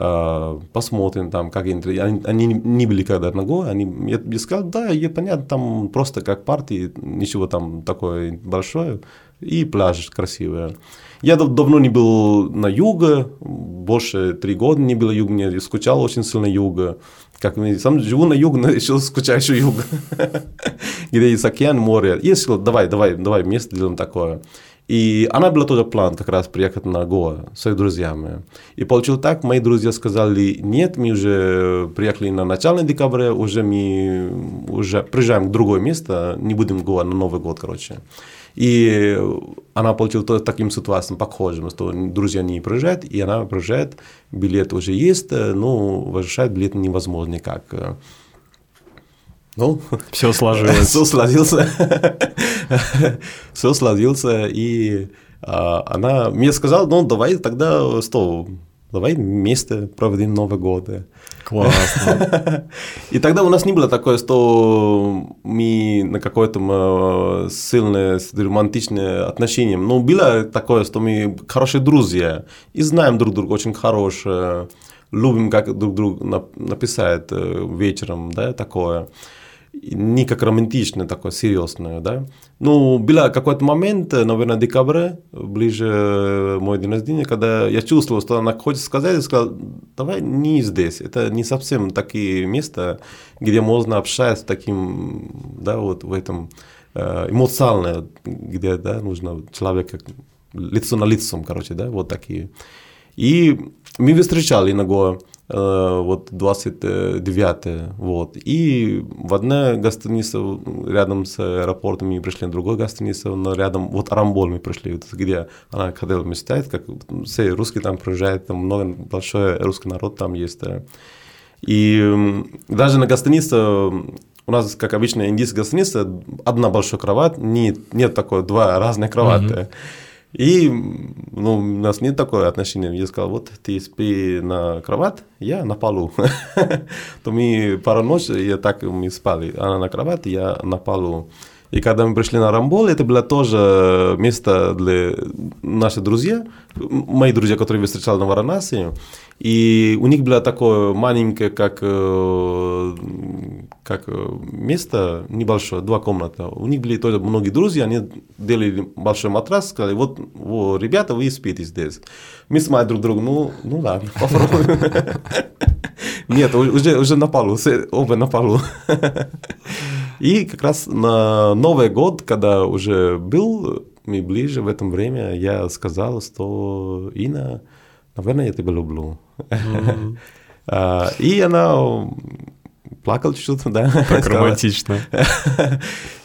Uh, посмотрим там, как они, они, не были когда Гоа, они, я, я сказал, да, я понятно, там просто как партии, ничего там такое большое, и пляж красивый. Я дав давно не был на юге, больше три года не был на юге, мне скучал очень сильно юга. Как сам живу на юге, но еще скучаю еще юга. где есть океан, море. Я сказал, давай, давай, давай, место делаем такое. И она была тоже план как раз приехать на Гоа с друзьями. И получилось так, мои друзья сказали, нет, мы уже приехали на начало декабря, уже мы уже приезжаем в другое место, не будем Гоа на Новый год, короче. И она получила тоже таким ситуациям похожим, что друзья не приезжают, и она приезжает, билет уже есть, но возвращать билет невозможно никак. Ну, все сложилось. Все сложился. Все сложился. И а, она мне сказала, ну, давай тогда что, давай вместе проведем Новый год. Классно. И тогда у нас не было такое, что мы на какое-то сильное романтичное отношение. Но было такое, что мы хорошие друзья и знаем друг друга очень хорошие, любим как друг друга написать э, вечером, да, такое не как романтичное, такое серьезное, да. Ну, был какой-то момент, наверное, в декабре, ближе мой день рождения, когда я чувствовал, что она хочет сказать, я сказал, давай не здесь, это не совсем такие места, где можно общаться таким, да, вот в этом э, эмоционально, где, да, нужно человека лицо на лицом, короче, да, вот такие. И мы встречали иногда Э, вот 29 вот. И в одной гостинице рядом с аэропортом мы пришли, в другой гостинице, но рядом, вот Арамбол мы пришли, где она хотела мечтать, как все русские там приезжают, там много, большой русский народ там есть. И даже на гостинице у нас, как обычно, индийская гостиница, одна большая кровать, нет, нет такой два разных кровати. Mm-hmm. И ну, у нас нет такое отношение. Я сказал, вот ты спи на кровать, я на полу. То мы пару ночей, я так мы спали. Она на кровати, я на полу. И когда мы пришли на Рамбол, это было тоже место для наших друзей, мои друзья, которые я встречал на Варанаси. И у них было такое маленькое, как, э, как э, место небольшое, два комнаты. У них были тоже многие друзья, они делали большой матрас, сказали, вот, вот ребята, вы спите здесь. Мы смотрим друг друга, ну, ну ладно, попробуем. Нет, уже, уже на полу, оба на полу. И как раз на Новый год, когда уже был, мы ближе в этом время, я сказал, что Ина, наверное, я тебя люблю. Mm-hmm. И она плакала чуть-чуть, да. Так романтично.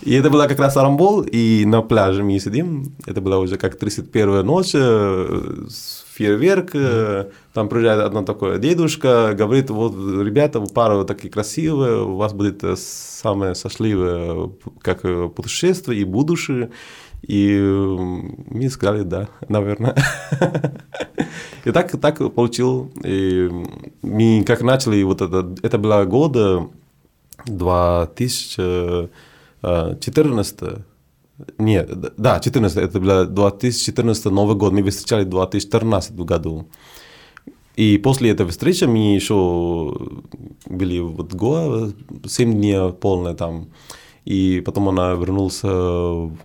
И это была как раз Арамбол, и на пляже мы сидим. Это была уже как 31 ночь, э, фейерверк, mm. там приезжает одна такая дедушка, говорит, вот, ребята, пара вот такие красивые, у вас будет э, самое счастливое как путешествие и будущее. И мне сказали, да, наверное. И так, так получил. И мы как начали, вот это, это было года 2014. Нет, да, 14, это было 2014 Новый год, мы встречали в 2014 году. И после этой встречи мы еще были в Гоа, 7 дней полное там. И потом она вернулся,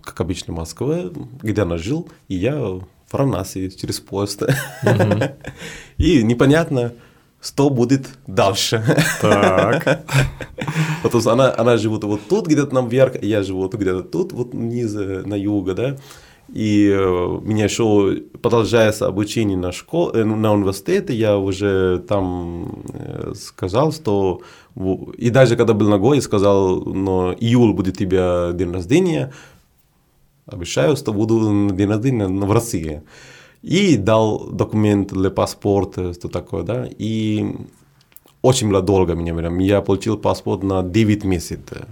как обычно, в Москву, где она жил, и я в Варанаси через поезд. И непонятно, что будет дальше. Так. Потому что она, она живет вот тут, где-то нам вверх, я живу вот где-то тут, вот ниже, на юге, да. И э, меня еще продолжается обучение на школе, на университете, я уже там э, сказал, что и даже когда был на Гои, сказал, но июль будет у тебя день рождения, обещаю, что буду на день рождения в России. И дал документ для паспорта, что такое, да, и очень было долго меня, я получил паспорт на 9 месяцев.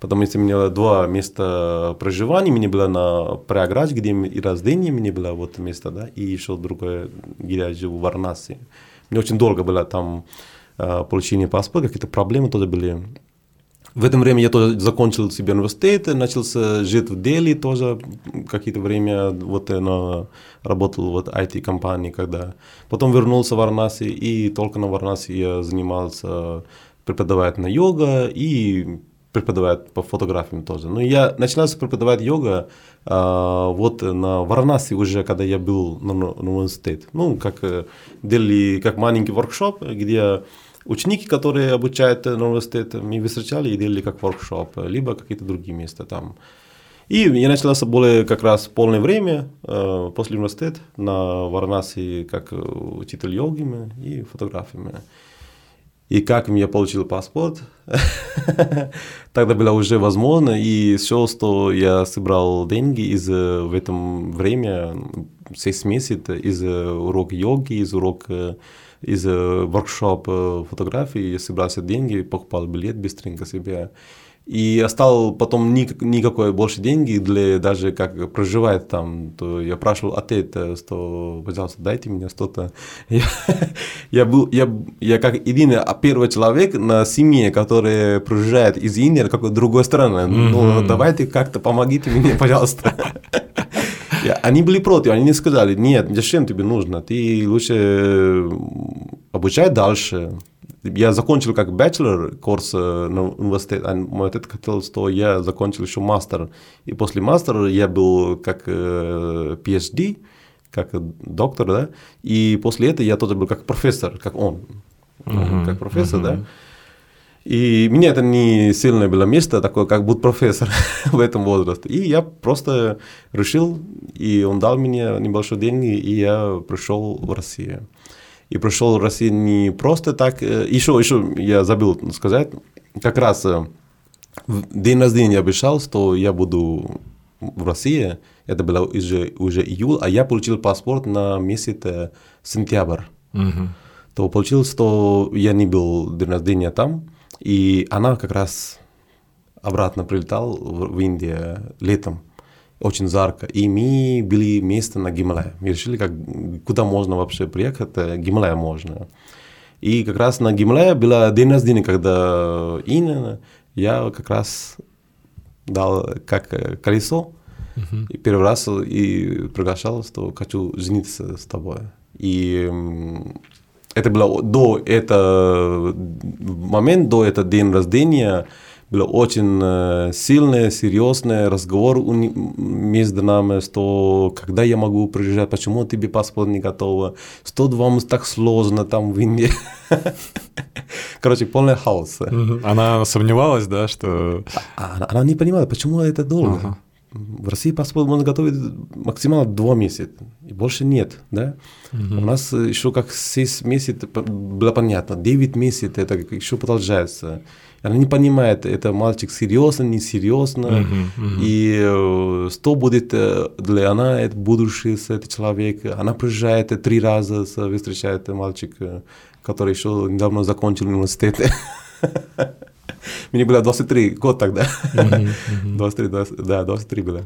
Потому что у меня два места проживания, мне было на Пряградж, где и рождение мне было вот место, да, и еще другое, где я живу в Варнасе. Мне очень долго было там э, получение паспорта, какие-то проблемы тоже были. В это время я тоже закончил себе университет, начался жить в Дели тоже какие-то время, вот я работал в IT-компании, когда потом вернулся в Варнаси, и только на Варнаси я занимался преподавать на йога и преподавать по фотографиям тоже. Но я начинал преподавать йога а, вот на Варанаси уже, когда я был на, на университете. Ну, как э, делали как маленький воркшоп, где ученики, которые обучают на университете, мы встречали и делали как воркшоп, либо какие-то другие места там. И я начал с более как раз полное время э, после университета на Варанаси как учитель йоги и фотографиями. И как я получил паспорт, тогда было уже возможно, и все, что я собрал деньги из в этом время, 6 месяцев, из урока йоги, из урока из воркшоп фотографии, я собрал все деньги, покупал билет быстренько себе. И остал потом ни, никакой больше деньги для даже как проживать там. То я спрашивал отец, что, пожалуйста, дайте мне что-то. Я, я был, я, я как единый первый человек на семье, который проживает из Индии на какой-то другой стране. Mm-hmm. Ну, давайте как-то помогите мне, пожалуйста. Они были против, они не сказали, нет, зачем тебе нужно, ты лучше обучай дальше, я закончил как бachelor курс на университете, а мой отец хотел, что я закончил еще мастер. И после мастера я был как PhD, как доктор, да, и после этого я тоже был как профессор, как он, uh-huh, как профессор, uh-huh. да. И мне это не сильное было место, такое, как будто профессор в этом возрасте. И я просто решил, и он дал мне небольшие деньги, и я пришел в Россию и пришел в Россию не просто так. Еще, э, еще я забыл сказать, как раз э, день рождения обещал, что я буду в России. Это было уже, уже июль, а я получил паспорт на месяц э, сентябрь. Угу. То получилось, что я не был день рождения там, и она как раз обратно прилетал в, в Индию летом очень жарко. И мы были вместе на Гималае. Мы решили, как, куда можно вообще приехать, Гималая можно. И как раз на Гималае было день рождения, когда Инна, я как раз дал как колесо, uh-huh. и первый раз и приглашал, что хочу жениться с тобой. И это было до этого момент, до этого день рождения, был очень э, сильный, серьезный разговор между нами, что когда я могу приезжать, почему тебе паспорт не готово, что вам так сложно там в Индии. Короче, полный хаос. Она сомневалась, да, что... А, она, она не понимала, почему это долго. Ага. В России паспорт можно готовить максимально два месяца, и больше нет, да? Угу. У нас еще как 6 месяцев было понятно, 9 месяцев это еще продолжается. Она не понимает, это мальчик серьезно, несерьезно, uh-huh, uh-huh. и э, что будет э, для она, это будущее с этим человеком. Она приезжает три раза, встречает мальчик, э, который еще недавно закончил университет. Мне было 23 год тогда. Uh-huh, uh-huh. 23, 20, да, 23 было.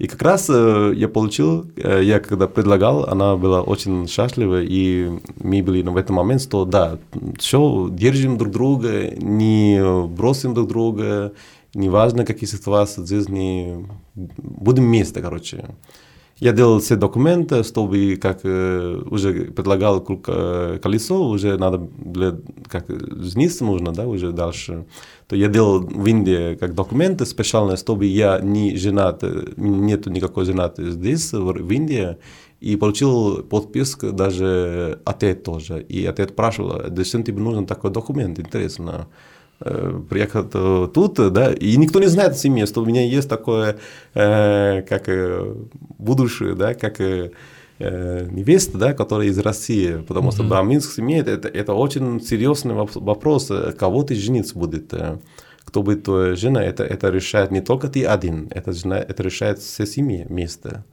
И как раз э, я получил, э, я когда предлагал, она была очень счастлива, и мы были в этом момент, что да, все, держим друг друга, не бросим друг друга, неважно, какие ситуации в жизни, будем вместе, короче. Я делал все документы, чтобы, как э, уже предлагал колесо, уже надо для, как жениться нужно, да, уже дальше. То я делал в Индии как документы специально, чтобы я не женат, нету никакой женаты здесь, в Индии, и получил подписку даже отец тоже. И отец спрашивал, зачем тебе нужен такой документ, интересно. Э, приехать тут, да, и никто не знает в семье, что у меня есть такое, э, как э, будущее, да, как невеста, да, которая из России, потому mm-hmm. что браминская семья это, это очень серьезный вопрос, кого ты жениться будет, кто будет твоя жена, это, это решает не только ты один, это, жена, это решает все семьи вместе.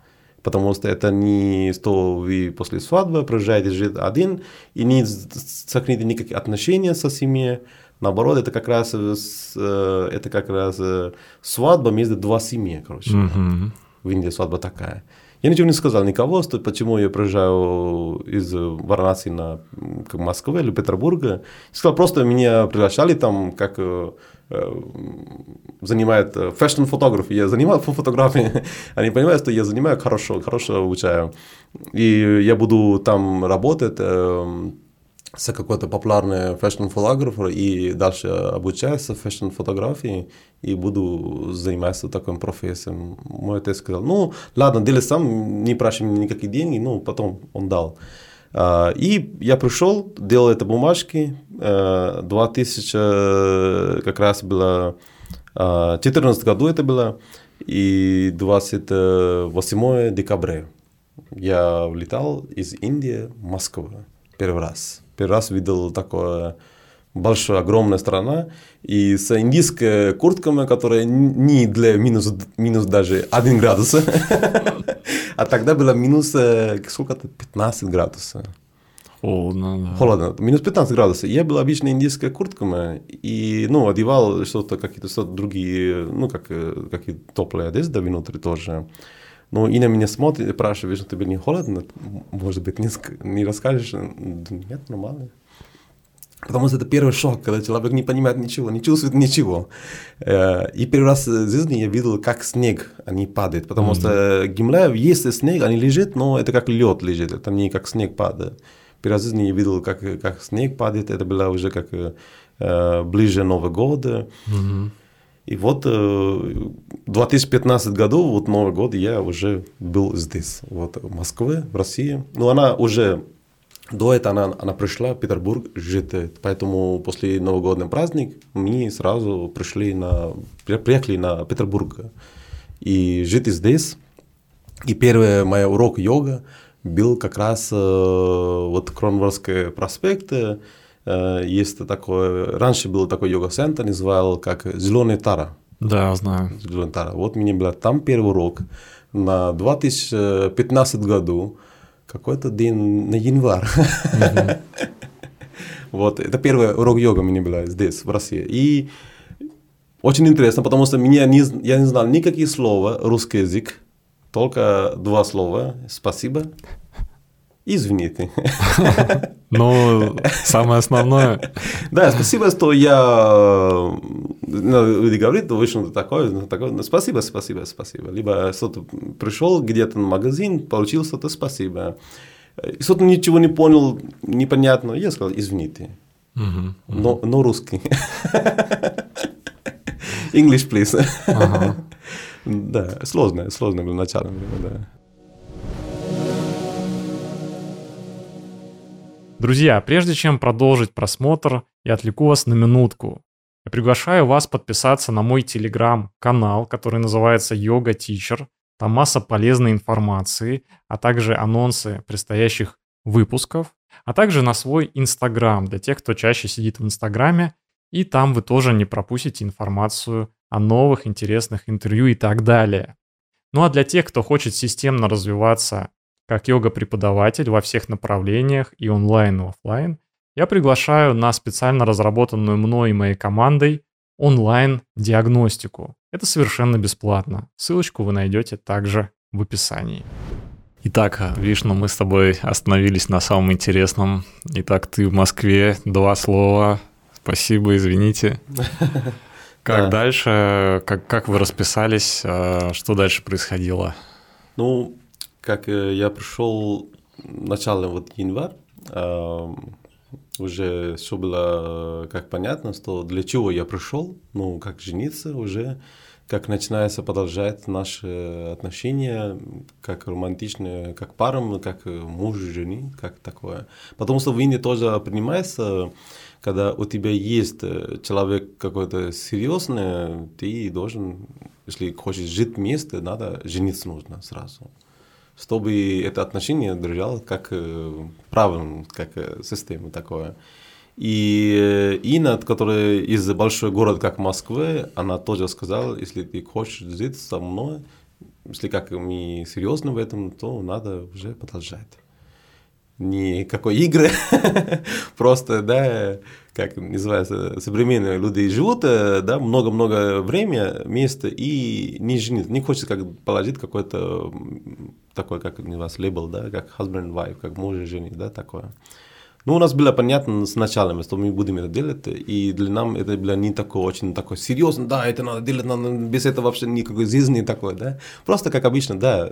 Потому что это не что вы после свадьбы проезжаете жить один и не сохраните никакие отношения со семьей, Наоборот, это как раз, э, это как раз э, свадьба между два семьи, короче. Mm-hmm. В Индии свадьба такая. Я ничего не сказал никого, что, почему я приезжаю из Варанаси на к Москве или Петербурга. Сказал, просто меня приглашали там, как э, занимает fashion-фотограф. Я занимаюсь фотографией. Они понимают, что я занимаю хорошо, хорошо обучаю. И я буду там работать с какой-то популярный fashion-фотограф и дальше обучаюсь fashion-фотографии и буду заниматься такой профессией. Мой отец сказал, ну ладно, делай сам, не проси никакие деньги, ну потом он дал. А, и я пришел, делал это бумажки, 2000 как раз было, 14 году это было, и 28 декабря я влетал из Индии в Москву первый раз. Первый раз видел такое большая, огромная страна, и с индийскими куртками, которые не для минус, минус даже 1 градус, а тогда было минус э, сколько-то 15 градусов. Холодно, да. Холодно. Минус 15 градусов. Я был обычно индийская куртками и, ну, одевал что-то, какие-то что другие, ну, как, э, какие теплые одежды внутри тоже. Ну, и на меня смотрит и спрашивает, что тебе не холодно? Может быть, не, не расскажешь? Нет, нормально. Потому что это первый шок, когда человек не понимает ничего, не чувствует ничего. Э, и первый раз в жизни я видел, как снег они падает. Потому mm-hmm. что Гимлеев, если снег, они лежит, но это как лед лежит, это не как снег падает. Первый раз в жизни я видел, как, как снег падает, это было уже как э, ближе Нового года. Mm-hmm. И вот в 2015 году, вот Новый год, я уже был здесь, вот в Москве, в России. Ну, она уже, до этого она, она пришла в Петербург жить, поэтому после новогодний праздник мы сразу пришли на, приехали на Петербург и жить здесь. И первый мой урок йога был как раз вот Кронворский проспект, Э, есть такое, раньше был такой йога-центр, называл как «Зеленая тара». Да, знаю. «Зеленая тара». Вот у меня был там первый урок на 2015 году, какой-то день на январь. Вот, это первый урок йога у меня был здесь, в России. И очень интересно, потому что меня не, я не знал никаких слов, русский язык, только два слова «спасибо» Извините. Ну, самое основное. Да, спасибо, что я ну, люди говорят, вы что такое, такое. Ну, спасибо, спасибо, спасибо. Либо что-то пришел где-то в магазин, получил что-то, спасибо. Что-то ничего не понял, непонятно, я сказал, извините. Но, но русский. English, please. Да, сложно, сложно было начало. Да. Друзья, прежде чем продолжить просмотр, я отвлеку вас на минутку. Я приглашаю вас подписаться на мой телеграм-канал, который называется Yoga Teacher. Там масса полезной информации, а также анонсы предстоящих выпусков, а также на свой инстаграм для тех, кто чаще сидит в инстаграме, и там вы тоже не пропустите информацию о новых интересных интервью и так далее. Ну а для тех, кто хочет системно развиваться как йога-преподаватель во всех направлениях и онлайн, и офлайн, я приглашаю на специально разработанную мной и моей командой онлайн-диагностику. Это совершенно бесплатно. Ссылочку вы найдете также в описании. Итак, Вишну, мы с тобой остановились на самом интересном. Итак, ты в Москве, два слова. Спасибо, извините. Как дальше? Как, как вы расписались? А, что дальше происходило? Ну, как э, я пришел начало вот январь, уже все было э, как понятно, что для чего я пришел, ну, как жениться уже, как начинается продолжать наши отношения, как романтичные, как парам, как муж и жены, как такое. Потому что в Индии тоже принимается, когда у тебя есть э, человек какой-то серьезный, ты должен, если хочешь жить вместе, надо жениться нужно сразу чтобы это отношение держало как э, правильно, как э, система такое. И э, Инна, которая из большой города, как Москвы, она тоже сказала, если ты хочешь жить со мной, если как мы серьезны в этом, то надо уже продолжать. Никакой игры, просто, да, как называется, современные люди живут, да, много-много времени, места и не женит, не хочет как положить какой-то такой, как у вас лейбл, да, как husband and wife, как муж и жена, да, такое. Ну, у нас было понятно сначала, что мы будем это делать, и для нас это было не такое очень такое серьезно, да, это надо делать, надо, без этого вообще никакой жизни такой, да. Просто как обычно, да,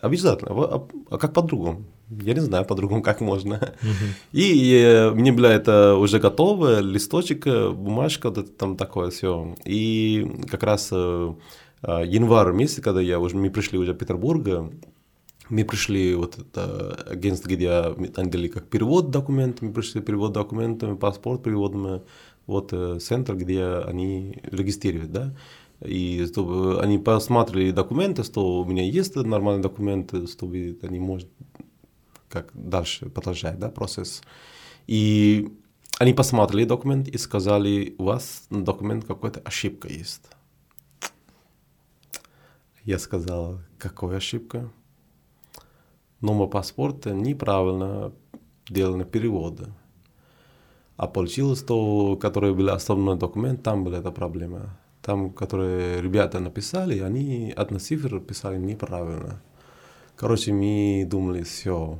обязательно, а, а как по-другому? Я не знаю по-другому, как можно. И, и мне было это уже готово, листочек, бумажка, вот это там такое все. И как раз э, январь месяц, когда я уже, мы пришли уже в Петербург, мы пришли, вот это агентство, где они делали как перевод документов, мы пришли перевод документов, паспорт переводом, вот э, центр, где они регистрируют, да. И чтобы они посмотрели документы, что у меня есть нормальные документы, чтобы они может как дальше продолжать, да, процесс. И они посмотрели документ и сказали, у вас документ какая-то ошибка есть. Я сказал, какая ошибка? Номер паспорта неправильно сделаны переводы. А получилось то, который был основной документ, там была эта проблема. Там, которые ребята написали, они одна цифра писали неправильно. Короче, мы думали, все,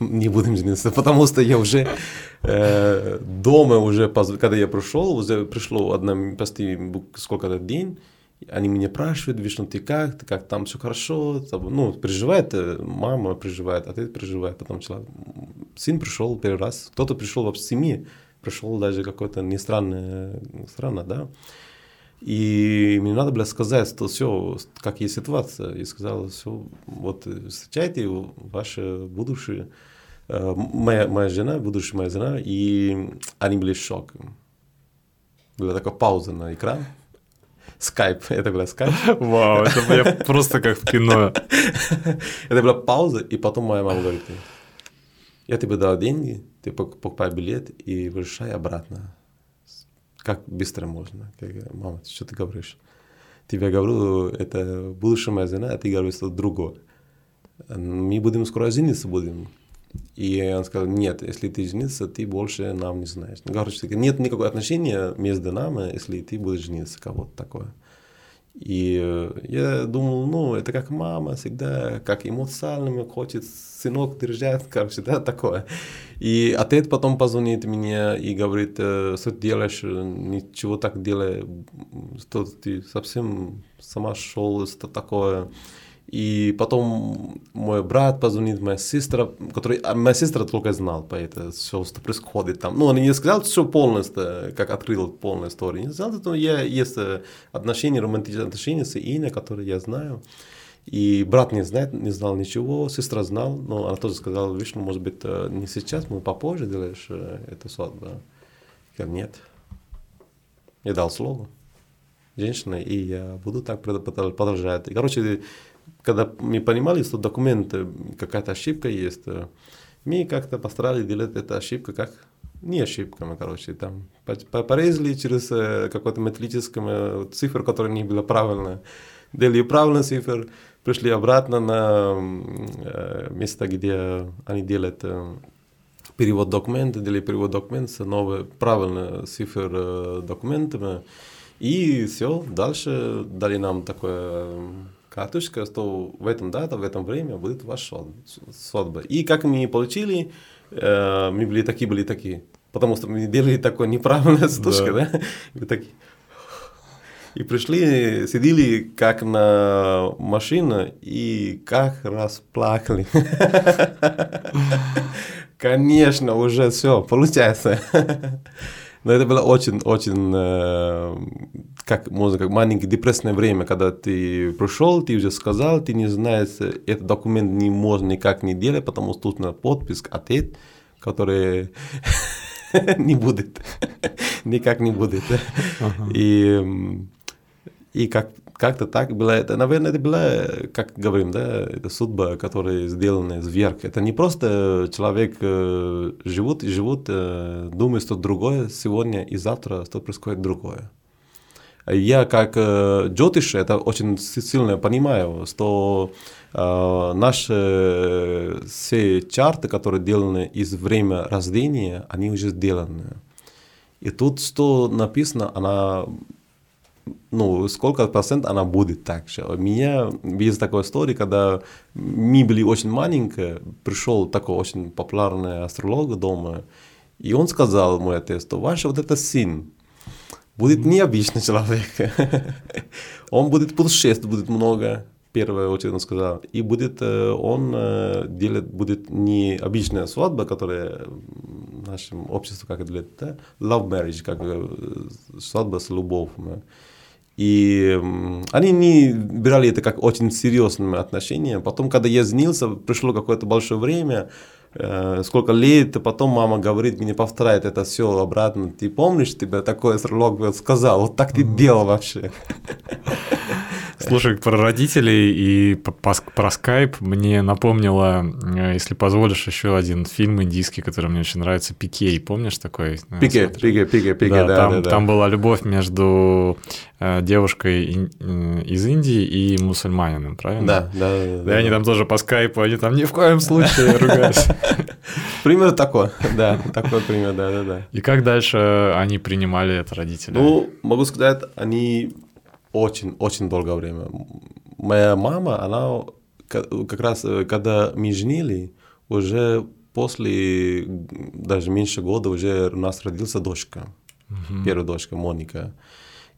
не будем жениться, потому что я уже э, дома уже, когда я пришел, уже пришло одна, почти сколько-то день, они меня спрашивают, Вишну, ты как, ты как? Там все хорошо, ну, переживает, э, мама переживает, ты переживает, потом человек, сын пришел первый раз, кто-то пришел вообще с пришел даже какой-то не странно, странно, да, и мне надо было сказать, что все, как есть ситуация. И сказал, все, вот встречайте ваше будущее, моя, моя жена, будущая моя жена, и они были в шоке. Была такая пауза на экран. Скайп, это была скайп. Вау, это я просто как в кино. Это была пауза, и потом моя мама говорит, я тебе дал деньги, ты покупай билет и выезжай обратно как быстро можно? Как, мама, что ты говоришь? Тебе говорю, это будущая моя жена, а ты говоришь, что другое. Мы будем скоро жениться будем. И он сказал, нет, если ты жениться, ты больше нам не знаешь. Ну, короче, нет никакого отношения между нами, если ты будешь жениться, кого-то такое. И э, я думал, ну, это как мама всегда, как эмоционально хочет сынок держать, короче, да, такое. И отец потом позвонит мне и говорит, э, что ты делаешь, ничего так делай, что ты совсем сама шел, что такое. И потом мой брат позвонит, моя сестра, который, а моя сестра только знал по это, все, что происходит там. Ну, он не сказал все полностью, как открыл полную историю. Не сказал, что я, есть э, отношения, романтические отношения с Иной, которые я знаю. И брат не знает, не знал ничего, сестра знал, но она тоже сказала, видишь, ну, может быть, э, не сейчас, мы попозже делаешь э, эту свадьбу. Я говорю, нет. Я дал слово женщине, и я буду так продолжать. И, короче, когда мы понимали, что документы, какая-то ошибка есть, э, мы как-то постарались делать эту ошибку как не ошибками, короче, там порезали через э, какой-то металлическую цифру, которая не была правильная, делали правильную цифру, пришли обратно на э, место, где они делают перевод документа, делали перевод документа с новой правильной цифрой документами, и все, дальше дали нам такое карточка, что в этом дата, в этом время будет ваша свадьба. И как мы получили, э, мы были такие, были такие. Потому что мы делали такое неправильное стушка, да? да? И такие. И пришли, сидели как на машине и как расплакали. Конечно, уже все, получается. Но это было очень-очень, э, как можно, как маленькое депрессное время, когда ты пришел, ты уже сказал, ты не знаешь, этот документ не можно никак не делать, потому что тут на подпись ответ, который не будет, никак не будет. И, и как как-то так было. Это, наверное, это была, как говорим, да, это судьба, которая сделана сверх. Это не просто человек э, живут и живут, э, думает, что другое сегодня и завтра, что происходит другое. Я как э, джотиш это очень сильно понимаю, что э, наши все чарты, которые сделаны из времени рождения, они уже сделаны. И тут, что написано, она ну, сколько процент она будет так же. У меня есть такая история, когда мы были очень маленькие, пришел такой очень популярный астролог дома, и он сказал мой отец, что ваш вот это сын будет необычный человек. он будет путешествовать, будет много, первое очередь он сказал. И будет э, он э, делать будет не обычная свадьба, которая в нашем обществе как это да? love marriage, как э, свадьба с любовью. И они не брали это как очень серьезное отношение. Потом, когда я женился, пришло какое-то большое время, э, сколько лет, потом мама говорит мне, повторяет это все обратно. Ты помнишь, тебе такой срок сказал, вот так ты делал вообще. Слушай, про родителей и про скайп мне напомнило, э, если позволишь, еще один фильм индийский, который мне очень нравится, «Пикей». Помнишь такой? Пике, Пике, Пике, Пике, да, да, там, да, да. Там была любовь между э, девушкой э, из Индии и мусульманином, правильно? Да, да, да. Да, да они там тоже по скайпу, они там ни в коем случае ругались. Пример такой, да, такой пример, да, да, да. И как дальше они принимали это родители? Ну, могу сказать, они очень, очень долгое время. Моя мама, она как раз, э, когда мы женили, уже после даже меньше года уже у нас родился дочка, uh-huh. первая дочка Моника.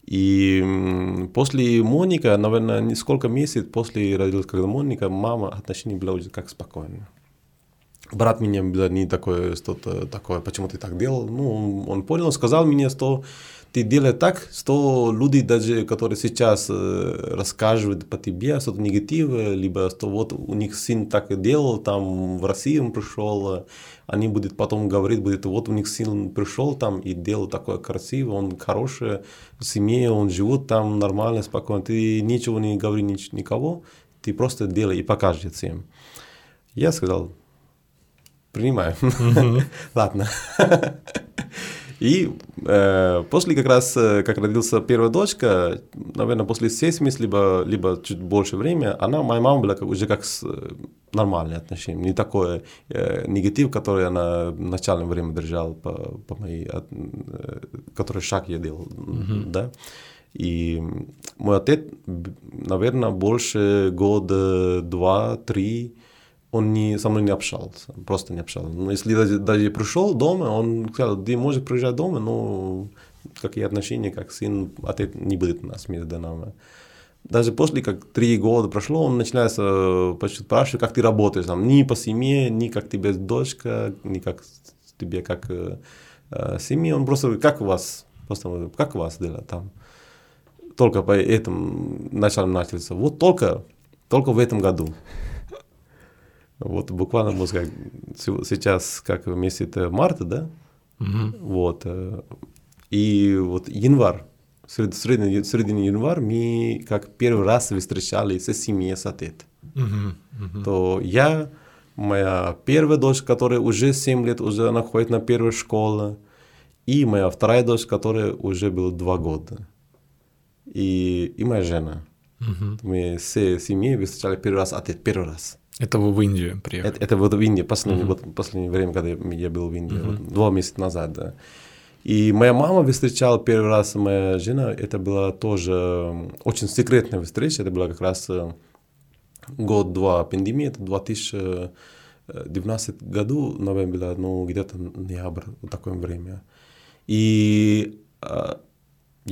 И после Моника, наверное, несколько месяцев после родилась, когда Моника, мама отношения была уже как спокойно. Брат меня не такое, что-то такое, почему ты так делал. Ну, он понял, сказал мне, что ты делаешь так, что люди даже, которые сейчас э, рассказывают по тебе что-то негативное, либо что вот у них сын так делал, там в России он пришел, они будут потом говорить, будет, вот у них сын пришел там и делал такое красивое, он хороший, в семье, он живет там нормально, спокойно, ты ничего не говори никого, ты просто делай и покажи всем. Я сказал, принимаю. Ладно. И э, после как раз, э, как родился первая дочка, наверное, после 6 месяцев, либо, либо чуть больше времени, она, моя мама была как, уже как с, э, нормальные отношения, не такой э, негатив, который она в начальное время держала по, по моей, э, который шаг я делал, mm-hmm. да. И мой отец, наверное, больше года два-три он не, со мной не общался, просто не общался. Но если даже, даже пришел дома, он сказал, ты можешь приезжать дома, но какие отношения, как сын, отец не будет у нас между нами. Даже после, как три года прошло, он начинается почти спрашивать, как ты работаешь там, ни по семье, ни как тебе дочка, ни как тебе как э, э, он просто, как у вас, просто, как у вас дела там. Только по этому начал начался. Вот только, только в этом году. Вот буквально, можно сказать, сейчас как месяц марта, да? Угу. Вот. Э, и вот январь, сред, средний, средний январь мы как первый раз встречали со семьей с отец. Угу. Угу. То я, моя первая дочь, которая уже 7 лет, уже она ходит на первую школу, и моя вторая дочь, которая уже было 2 года. И, и моя жена. Угу. Мы все семьи встречали первый раз отец, первый раз. Это вы в Индию приехали? Это, это вот в Индии, последнее, uh-huh. вот последнее время, когда я был в Индии, uh-huh. вот, два месяца назад, да. И моя мама встречала первый раз, моя жена, это была тоже очень секретная встреча, это была как раз э, год-два пандемии, это 2019 году, наверное, было, ну, где-то ноябрь, вот такое время. И а,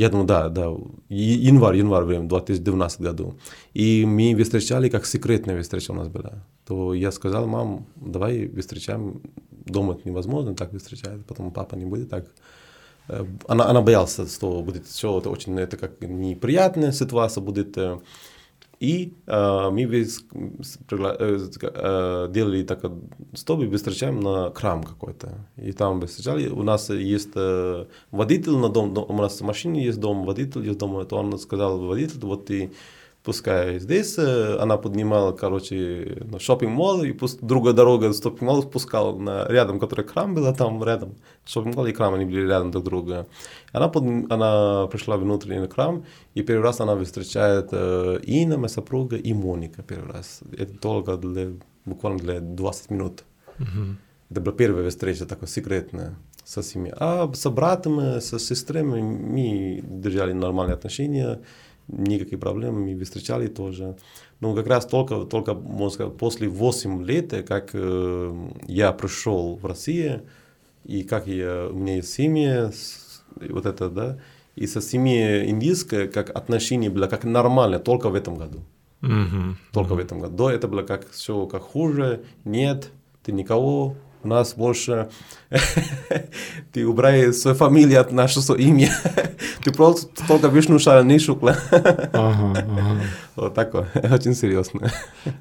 я думаю, да, да, январь, январь время, 2012 году. И мы встречали, как секретная встреча у нас была. То я сказал, мам, давай встречаем, дома это невозможно, так встречать, потом папа не будет так. Э, она, она боялась, что будет все это очень, это как неприятная ситуация будет. И э, мы весь, э, э, делали так, чтобы встречаем на храм какой-то. И там встречали. У нас есть э, водитель на дом, у нас в машине есть дом, водитель есть дом. То он сказал водитель, вот ты пускай здесь, э, она поднимала, короче, на шопинг-мол, и пусть другая дорога с шопинг-молла спускала на рядом, который храм был, там рядом шопинг-мол и храм, они были рядом друг друга. Она, под, она пришла внутрь на храм, и первый раз она встречает э, Ина, моя супруга, и Моника первый раз. Это только для, буквально для 20 минут. Mm-hmm. Это была первая встреча такая секретная со семьей. А с братом, со сестрами мы держали нормальные отношения никаких проблем, мы встречали тоже. Но как раз только, только можно сказать, после 8 лет, как э, я пришел в Россию, и как я, у меня есть семья, вот это, да, и со семьей индийской, как отношение было как нормально, только в этом году. Mm-hmm. Только mm-hmm. в этом году. До это было как все как хуже, нет, ты никого, У нас больше ты убрай свою фамилию от нашего имя. ты просто только вишну шарни шукла. ага, ага. Вот такое, очень серьезно.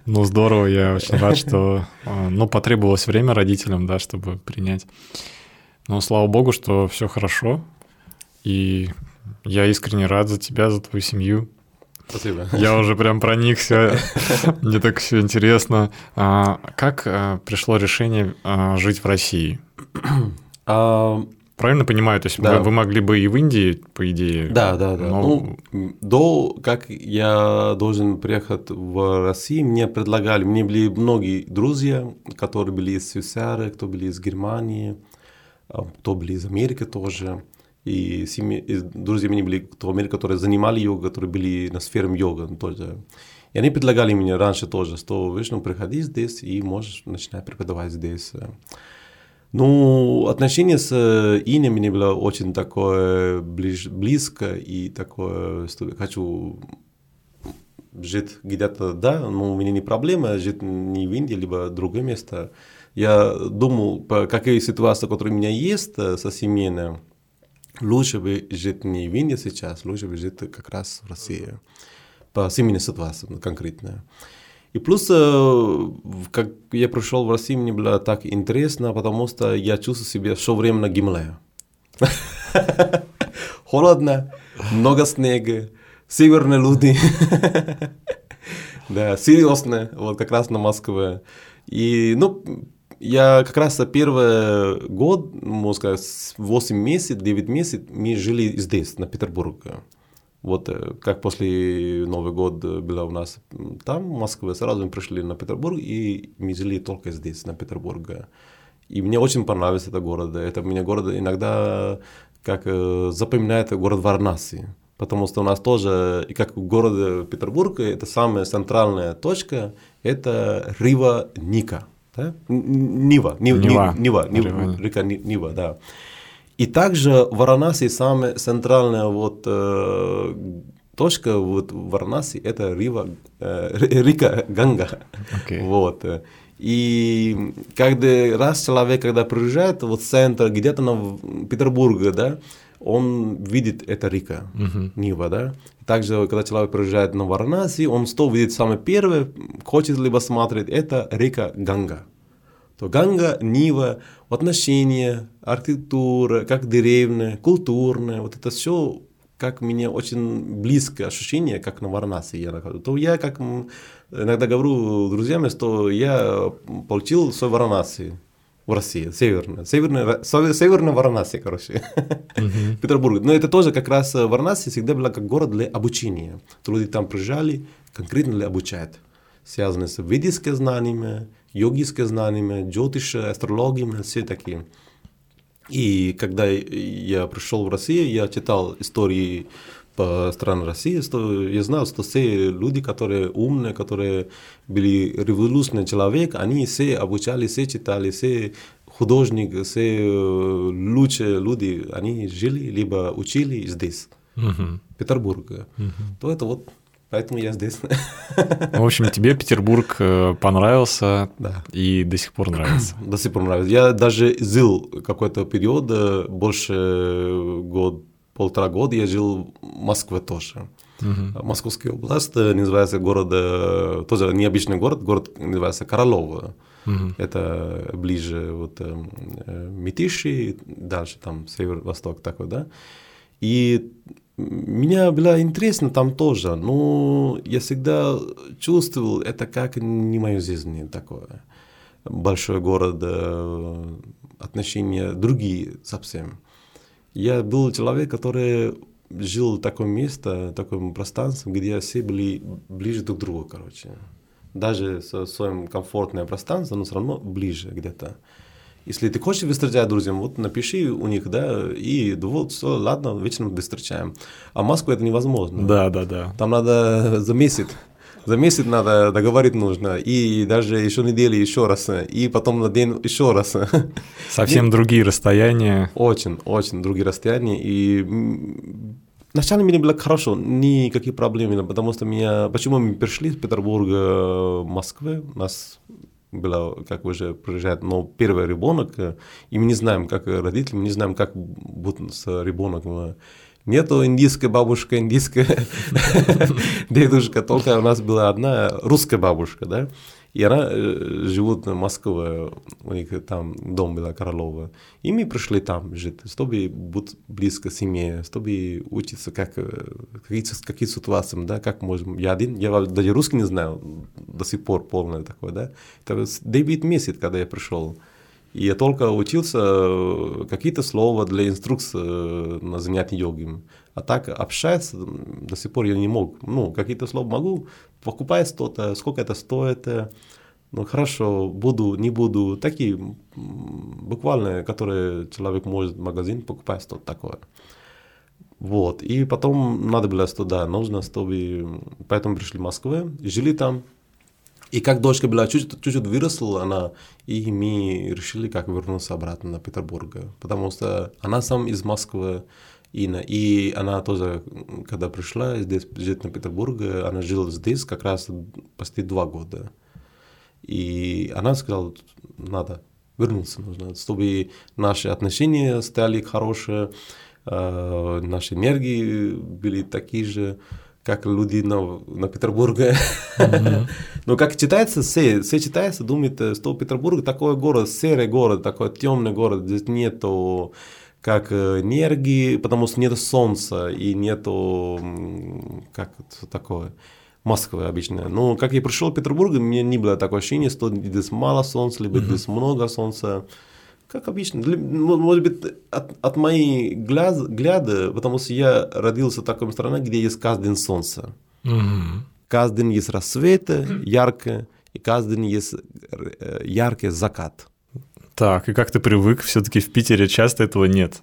ну, здорово, я очень рад, что а, ну, потребовалось время родителям, да, чтобы принять. Но слава богу, что все хорошо. И я искренне рад за тебя, за твою семью. Спасибо. Я уже прям проникся. Мне так все интересно. А, как а, пришло решение а, жить в России? А, Правильно понимаю? То есть да. вы, вы могли бы и в Индии, по идее. Да, да, да. Но... Ну, до как я должен приехать в Россию, мне предлагали, мне были многие друзья, которые были из Швейцарии, кто были из Германии, кто были из Америки тоже и, семьи, и друзья мне были в Америке, которые занимали йогу, которые были на сфере йога тоже. И они предлагали мне раньше тоже, что, видишь, ну, приходи здесь и можешь начинать преподавать здесь. Ну, отношение с Иней мне было очень такое ближ, близко и такое, что хочу жить где-то, да, но у меня не проблема жить не в Индии, либо другое место. Я думал, по какие ситуации, которые у меня есть со семейной, лучше бы жить не в Индии сейчас, лучше бы жить как раз в России. По семейной ситуации конкретно. И плюс, э, как я пришел в Россию, мне было так интересно, потому что я чувствую себя все время на Гималае. Холодно, много снега, северные люди. Да, серьезно, вот как раз на Москве. И, ну, я как раз первый год, можно сказать, 8 месяцев, 9 месяцев мы жили здесь, на Петербурге. Вот э, как после Нового года было у нас там, в Москве, сразу мы пришли на Петербург, и мы жили только здесь, на Петербурге. И мне очень понравился этот город. Это меня город иногда как э, запоминает город Варнаси. Потому что у нас тоже, и как в городе Петербург, это самая центральная точка, это Рива Ника. Да? Нива, Нива, Нива, Нива, Нива, река Нива, да. И также Варанаси самая центральная вот э, точка вот Варанаси это Рива, э, река Ганга, okay. вот. И когда раз человек, когда приезжает вот в центр, где-то на Петербурге, да, он видит это река, uh-huh. Нива, да. Также, когда человек приезжает на Варанаси, он что видит самое первое, хочет либо смотреть, это река Ганга. То Ганга, Нива, отношения, архитектура, как деревня, культурная, вот это все как мне очень близкое ощущение, как на Варанаси я нахожусь. То я как иногда говорю друзьям, что я получил свой Варанаси в России, северная, северная, северная Варанаси, короче, uh-huh. Петербург. Но это тоже как раз Варанаси всегда была как город для обучения. Люди там приезжали конкретно для обучать, связанные с ведическими знаниями, йогическими знаниями, джотиша, астрологиями, все такие. И когда я пришел в Россию, я читал истории по странам России, что я знал, что все люди, которые умные, которые были революционные человек, они все обучали, все читали, все художники, все э, лучшие люди, они жили, либо учили здесь, uh-huh. Петербурге. Uh-huh. То это вот Поэтому я здесь. В общем, тебе Петербург э, понравился да. и до сих пор нравится. До сих пор нравится. Я даже жил какой-то период, э, больше год, полтора года я жил в Москве тоже. Угу. Московская область э, называется город, тоже необычный город, город называется Королово. Угу. Это ближе вот Митиши, дальше там север-восток такой, да. И меня было интересно там тоже, но я всегда чувствовал, это как не мою жизнь такое. Большой город, э, отношения другие совсем. Я был человек, который жил в таком месте, в таком пространстве, где все были ближе друг к другу, короче. Даже со своим комфортным пространством, но все равно ближе где-то. Если ты хочешь встречать друзьям, вот напиши у них, да, и вот все, ладно, вечером встречаем. А Москву это невозможно. Да, да, да. Там надо за месяц. За месяц надо договорить нужно, и даже еще недели еще раз, и потом на день еще раз. Совсем другие расстояния. Очень, очень другие расстояния, и Вначале мне было хорошо, никаких проблем, потому что меня, почему мы пришли из Петербурга в Москву, нас было, как уже приезжает, но первый ребенок, и мы не знаем, как родители, мы не знаем, как будет с ребенком. Нету индийская бабушка, индийская дедушка, только у нас была одна русская бабушка, да, и она э, живут в Москве, у них там дом был Королова. И мы пришли там жить, чтобы быть близко семье, чтобы учиться, как, какие, какие ситуации, да, как можем. Я один, я даже русский не знаю до сих пор полное такое, да. Это 9 месяцев, когда я пришел. И я только учился э, какие-то слова для инструкции э, на занятии йоги. А так общаться до сих пор я не мог. Ну, какие-то слова могу, покупай что-то, сколько это стоит. Ну, хорошо, буду, не буду. Такие буквально, которые человек может в магазин покупать что-то такое. Вот. И потом надо было туда, нужно, чтобы... Поэтому пришли в Москву, жили там. И как дочка была чуть-чуть выросла, она, и мы решили, как вернуться обратно на Петербург. Потому что она сам из Москвы, Инна, и она тоже, когда пришла здесь жить на Петербург, она жила здесь как раз почти два года. И она сказала, надо вернуться нужно, чтобы наши отношения стали хорошие, э, наши энергии были такие же, как люди на, Петербурге. Mm-hmm. Но как читается, все, все читается, думает, что Петербург такой город, серый город, такой темный город, здесь нету как энергии, потому что нет солнца и нету, как такое, Москвы обычно. Но как я пришел в Петербург, у меня не было такого ощущения, что здесь мало солнца, либо mm-hmm. здесь много солнца. Как обычно. Для, может быть, от, от моей гляд, гляда, потому что я родился в такой стране, где есть каждый день солнце. Mm-hmm. Каждый день есть рассвет, яркое, и каждый день есть э, яркий закат. Так, и как ты привык? Все-таки в Питере часто этого нет.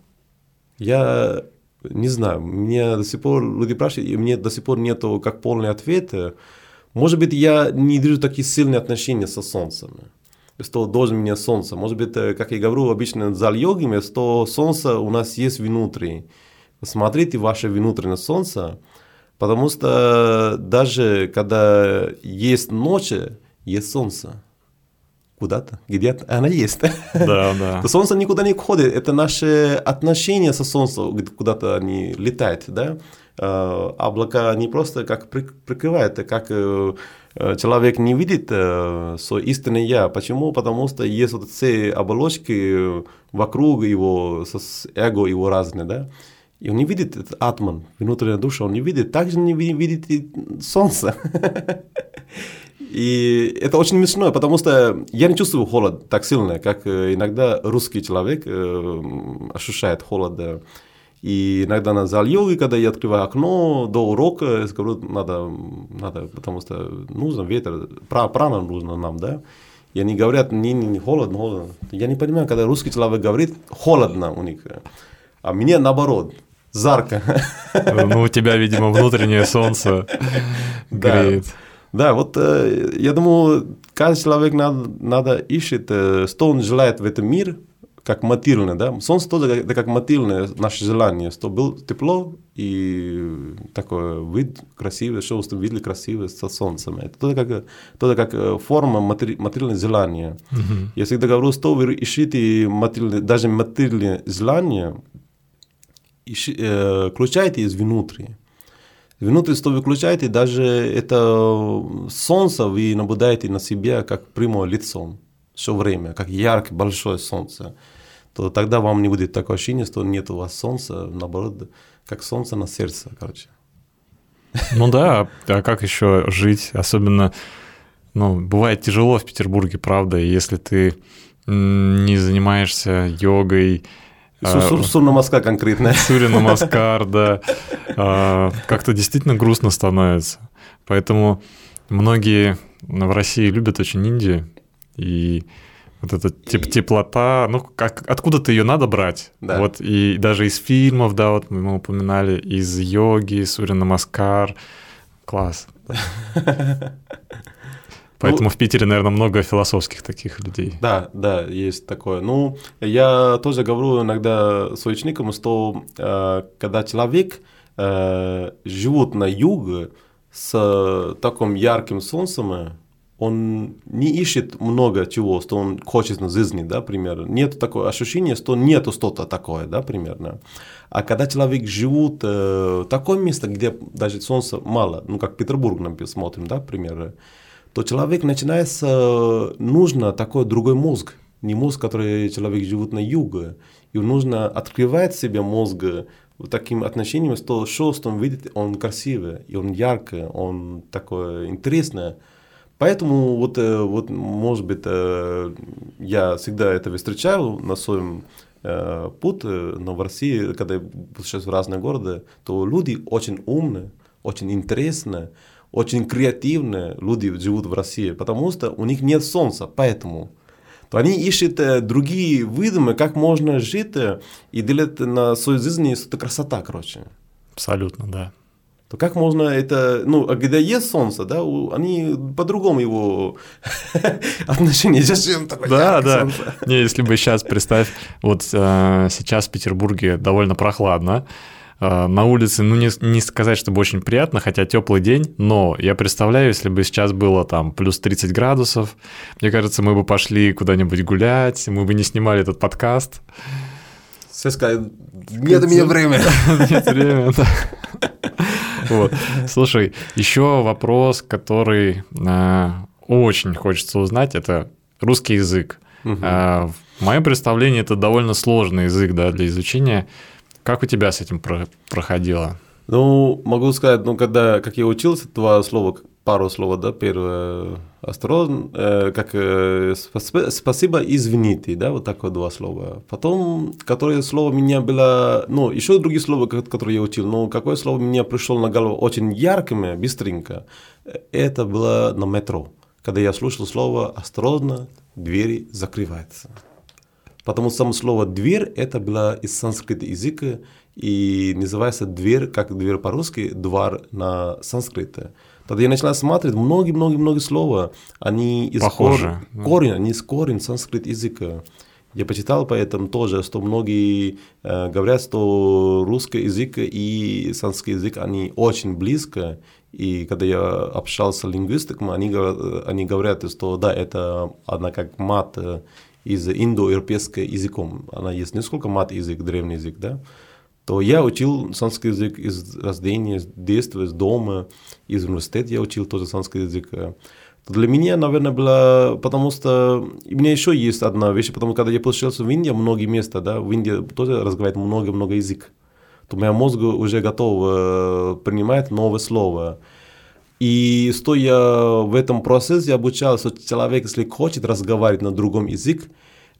Я не знаю, мне до сих пор люди спрашивают, и мне до сих пор нету как полный ответ. Может быть, я не вижу такие сильные отношения со солнцем что должен мне солнце. Может быть, э, как я говорю обычно за йогами, что солнце у нас есть внутри. Посмотрите ваше внутреннее солнце, потому что даже когда есть ночь, есть солнце. Куда-то, где-то она есть. Да, да. То солнце никуда не уходит. Это наши отношения со солнцем, куда-то они летают, да. Э, облака не просто как прикрывают, а как Э, человек не видит э, свой истинный я. Почему? Потому что есть вот все оболочки вокруг его, с эго его разные, да. И он не видит этот атман, внутренняя душа, он не видит, также не видит и солнце. И это очень смешно, потому что я не чувствую холод так сильно, как э, иногда русский человек ощущает холод. И иногда на зал йоги, когда я открываю окно до урока, я говорю, надо, надо, потому что нужно ветер, пра, прана нужно нам, да. И они говорят, не, не, не, холодно, холодно. Я не понимаю, когда русский человек говорит, холодно у них. А мне наоборот, жарко. Ну, у тебя, видимо, внутреннее солнце греет. Да, вот э, я думаю, каждый человек надо, надо ищет, э, что он желает в этом мире, как материальное, да. Солнце тоже это как материальное наше желание, что было тепло и такой вид красивый, что вы видели красивый со солнцем. Это тоже как, тоже как э, форма материального желания. Mm-hmm. Я всегда говорю, что вы ищите материальное, даже материальное желание, ищи, э, включайте из внутри. Внутри, что вы включаете, даже это солнце вы наблюдаете на себе как прямое лицом все время, как яркое большое солнце то тогда вам не будет такое ощущение, что нет у вас солнца, наоборот, как солнце на сердце, короче. Ну да, а как еще жить? Особенно, ну, бывает тяжело в Петербурге, правда, если ты не занимаешься йогой, Сурна Москва конкретно. Сурина Маскар, да. А, как-то действительно грустно становится. Поэтому многие в России любят очень Индию. И вот эта теп теплота, ну, как, откуда то ее надо брать? Да. Вот, и даже из фильмов, да, вот мы упоминали, из йоги, Сурина Маскар. Класс. Поэтому ну, в Питере, наверное, много философских таких людей. Да, да, есть такое. Ну, я тоже говорю иногда своим ученикам, что э, когда человек э, живет на юге с таким ярким солнцем, он не ищет много чего, что он хочет на жизни, да, примерно. Нет такого ощущения, что нету что-то такое, да, примерно. А когда человек живет э, в таком месте, где даже солнца мало, ну, как Петербург, например, смотрим, да, примерно, то человек начинается, нужно такой другой мозг, не мозг, который человек живет на юге, и нужно открывать себе мозг вот таким отношением, что что он видит, он красивый, и он яркий, он такой интересный. Поэтому вот, э, вот может быть, э, я всегда это встречаю на своем э, пути, но в России, когда я сейчас в разные города, то люди очень умные, очень интересные, очень креативные люди живут в России, потому что у них нет солнца, поэтому то они ищут другие выдумы, как можно жить и делать на своей жизни что-то красота, короче. Абсолютно, да то как можно это, ну, а когда есть солнце, да, они по-другому его отношение, зачем такое Да, да. Солнце? Не, если бы сейчас, представь, вот э, сейчас в Петербурге довольно прохладно, э, на улице, ну, не, не сказать, чтобы очень приятно, хотя теплый день, но я представляю, если бы сейчас было там плюс 30 градусов, мне кажется, мы бы пошли куда-нибудь гулять, мы бы не снимали этот подкаст. Все сказали, нет у меня времени. Нет времени, да. Вот. Слушай, еще вопрос, который э, очень хочется узнать, это русский язык. Угу. Э, в моем представлении это довольно сложный язык да, для изучения. Как у тебя с этим про проходило? Ну, могу сказать, ну, когда, как я учился, два слова пару слов, да, первое, осторожно, э, как э, спасибо, извините, да, вот такое два слова. Потом, которое слово меня было, ну, еще другие слова, которые я учил, но какое слово мне пришло на голову очень яркими, быстренько, это было на метро, когда я слушал слово осторожно, двери закрываются. Потому что само слово «дверь» это было из санскрита языка, и называется дверь, как дверь по-русски, двор на санскрите. Тогда я начал смотреть многие-многие-многие слова, они из Похоже. Кор... корень, они из корень санскрит языка. Я почитал поэтому тоже, что многие э, говорят, что русский язык и санскрит язык, они очень близко. И когда я общался с лингвистиками, они, они говорят, что да, это одна как мат э, из индоевропейского языком. Она есть несколько мат язык, древний язык, да то я учил санскрит язык из рождения, с детства, из дома, из университета я учил тоже санскрит язык. Для меня, наверное, было, потому что у меня еще есть одна вещь, потому что когда я получился в Индии, многие места, да, в Индии тоже разговаривают много-много язык, то моя мозг уже готов э, принимать новое слово. И стоя в этом процессе, я обучался, что человек, если хочет разговаривать на другом языке,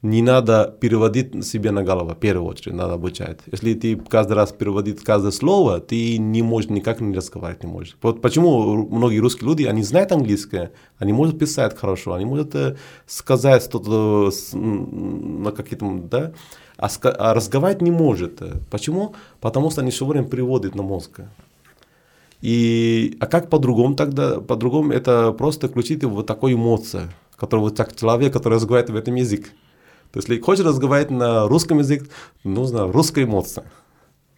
не надо переводить себе на голову, в первую очередь, надо обучать. Если ты каждый раз переводишь каждое слово, ты не можешь никак не разговаривать не можешь. Вот почему многие русские люди, они знают английское, они могут писать хорошо, они могут сказать что-то на какие-то, да, а, а разговаривать не может. Почему? Потому что они все время переводят на мозг. И, а как по-другому тогда? По-другому это просто включить вот такую эмоцию, которую вот так человек, который разговаривает в этом языке. То есть, если хочешь разговаривать на русском языке, нужна русская эмоция.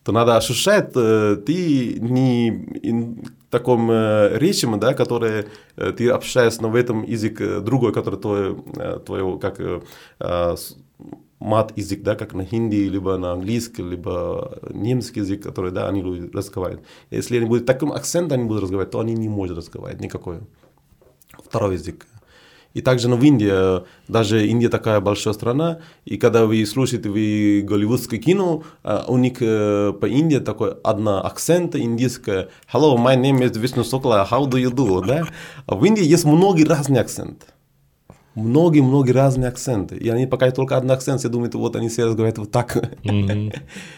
То надо ощущать, э, ты не в таком э, речи, да, который э, ты общаешься, но в этом язык другой, который твой, твой как мат язык, да, как на хинди, либо на английский, либо немецкий язык, который, да, они будут разговаривать. Если они будут таким акцентом они будут разговаривать, то они не могут разговаривать никакой. Второй язык. И также ну, в Индии, даже Индия такая большая страна, и когда вы слушаете вы голливудское кино, а, у них э, по Индии такой одна акцент индийская. Hello, my name is Vishnu Sokla, how do you do? Да? А в Индии есть многие разные акценты. Многие-многие разные акценты. И они пока только один акцент, все думают, вот они все разговаривают вот так. Mm-hmm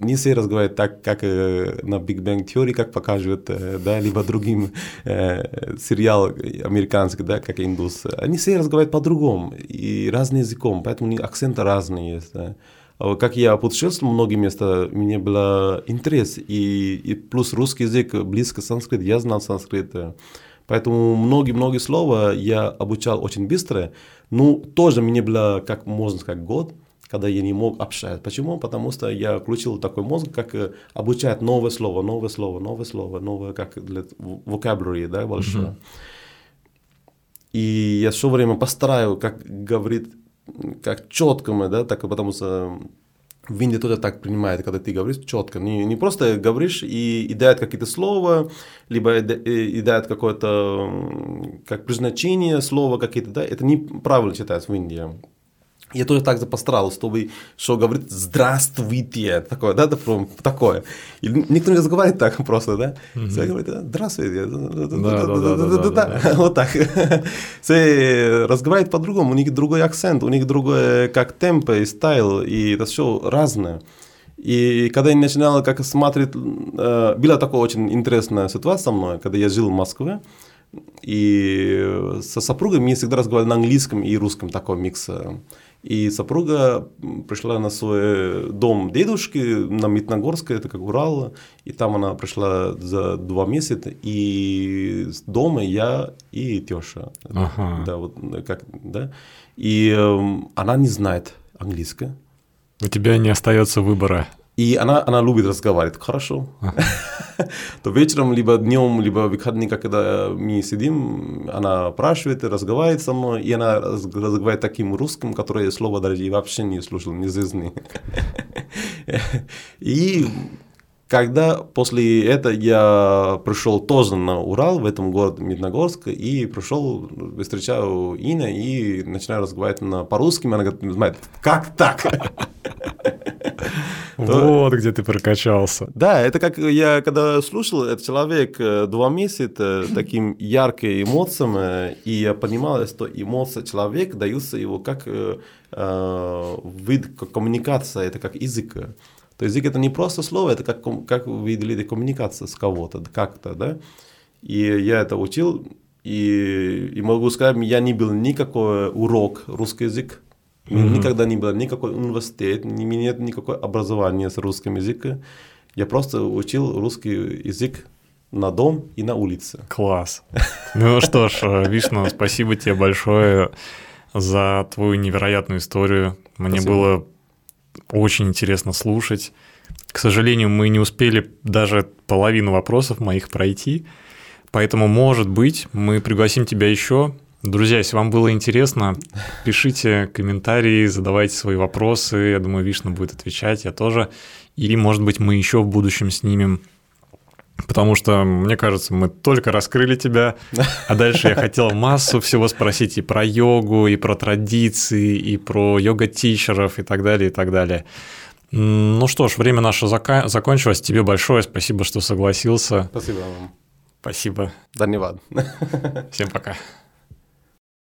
не все разговаривают так, как э, на Big Bang Theory, как показывают, э, да, либо другим э, сериал американский, да, как индус. Они все разговаривают по-другому и разным языком, поэтому акценты разные есть. Да. А как я путешествовал многие места, мне было интерес, и, и плюс русский язык близко санскрит, я знал санскрит, Поэтому многие-многие слова я обучал очень быстро. Ну, тоже мне было, как можно сказать, год – когда я не мог общаться. Почему? Потому что я включил такой мозг, как э, обучать новое слово, новое слово, новое слово, новое, как для vocabulary, да, большое. Mm-hmm. И я все время постараю, как говорит, как четко мы, да, так потому что в Индии тоже так принимает, когда ты говоришь четко. Не, не просто говоришь и, и дает какие-то слова, либо и, и дает какое-то как призначение слова какие-то, да, это неправильно читается в Индии. Я тоже так же постарался, чтобы что говорит «здравствуйте», такое, да, такое. И никто не разговаривает так просто, да. Все говорят «здравствуйте», вот так. Все разговаривают по-другому, у них другой акцент, у них другой как темп и стайл, и это все разное. И когда я начинал как смотреть, была такая очень интересная ситуация со мной, когда я жил в Москве, и со супругой мы всегда разговаривали на английском и русском, такой микс. И супруга пришла на свой дом дедушки на Митногорской, это как Урал, и там она пришла за два месяца, и дома я и теща. Ага. Да, вот, как, да. И э, она не знает английское. У тебя не остается выбора. И она, она любит разговаривать хорошо. То вечером, либо днем, либо выходные, когда мы сидим, она спрашивает, разговаривает со мной, и она разговаривает таким русским, которое слово даже вообще не слушал ни жизни. И когда после этого я пришел тоже на Урал, в этом городе Медногорск, и пришел, встречаю Ина и начинаю разговаривать на по-русски, она говорит, как так? Вот где ты прокачался. Да, это как я когда слушал, этот человек э, два месяца таким ярким эмоциями, и я понимал, что эмоции человека даются его как э, э, вид коммуникации, это как язык. То язык это не просто слово, это как, как вы видели коммуникация с кого-то, как-то, да. И я это учил, и, и могу сказать, я не был никакой урок русский язык, Mm-hmm. Никогда не было никакой университет, у меня нет никакого образования с русским языком. Я просто учил русский язык на дом и на улице. Класс. Ну что ж, э, Вишну, спасибо тебе большое за твою невероятную историю. Мне спасибо. было очень интересно слушать. К сожалению, мы не успели даже половину вопросов моих пройти, поэтому, может быть, мы пригласим тебя еще Друзья, если вам было интересно, пишите комментарии, задавайте свои вопросы. Я думаю, Вишна будет отвечать, я тоже. Или, может быть, мы еще в будущем снимем Потому что, мне кажется, мы только раскрыли тебя, а дальше я хотел массу всего спросить и про йогу, и про традиции, и про йога-тичеров, и так далее, и так далее. Ну что ж, время наше зака- закончилось. Тебе большое спасибо, что согласился. Спасибо вам. Спасибо. Данивад. Всем пока.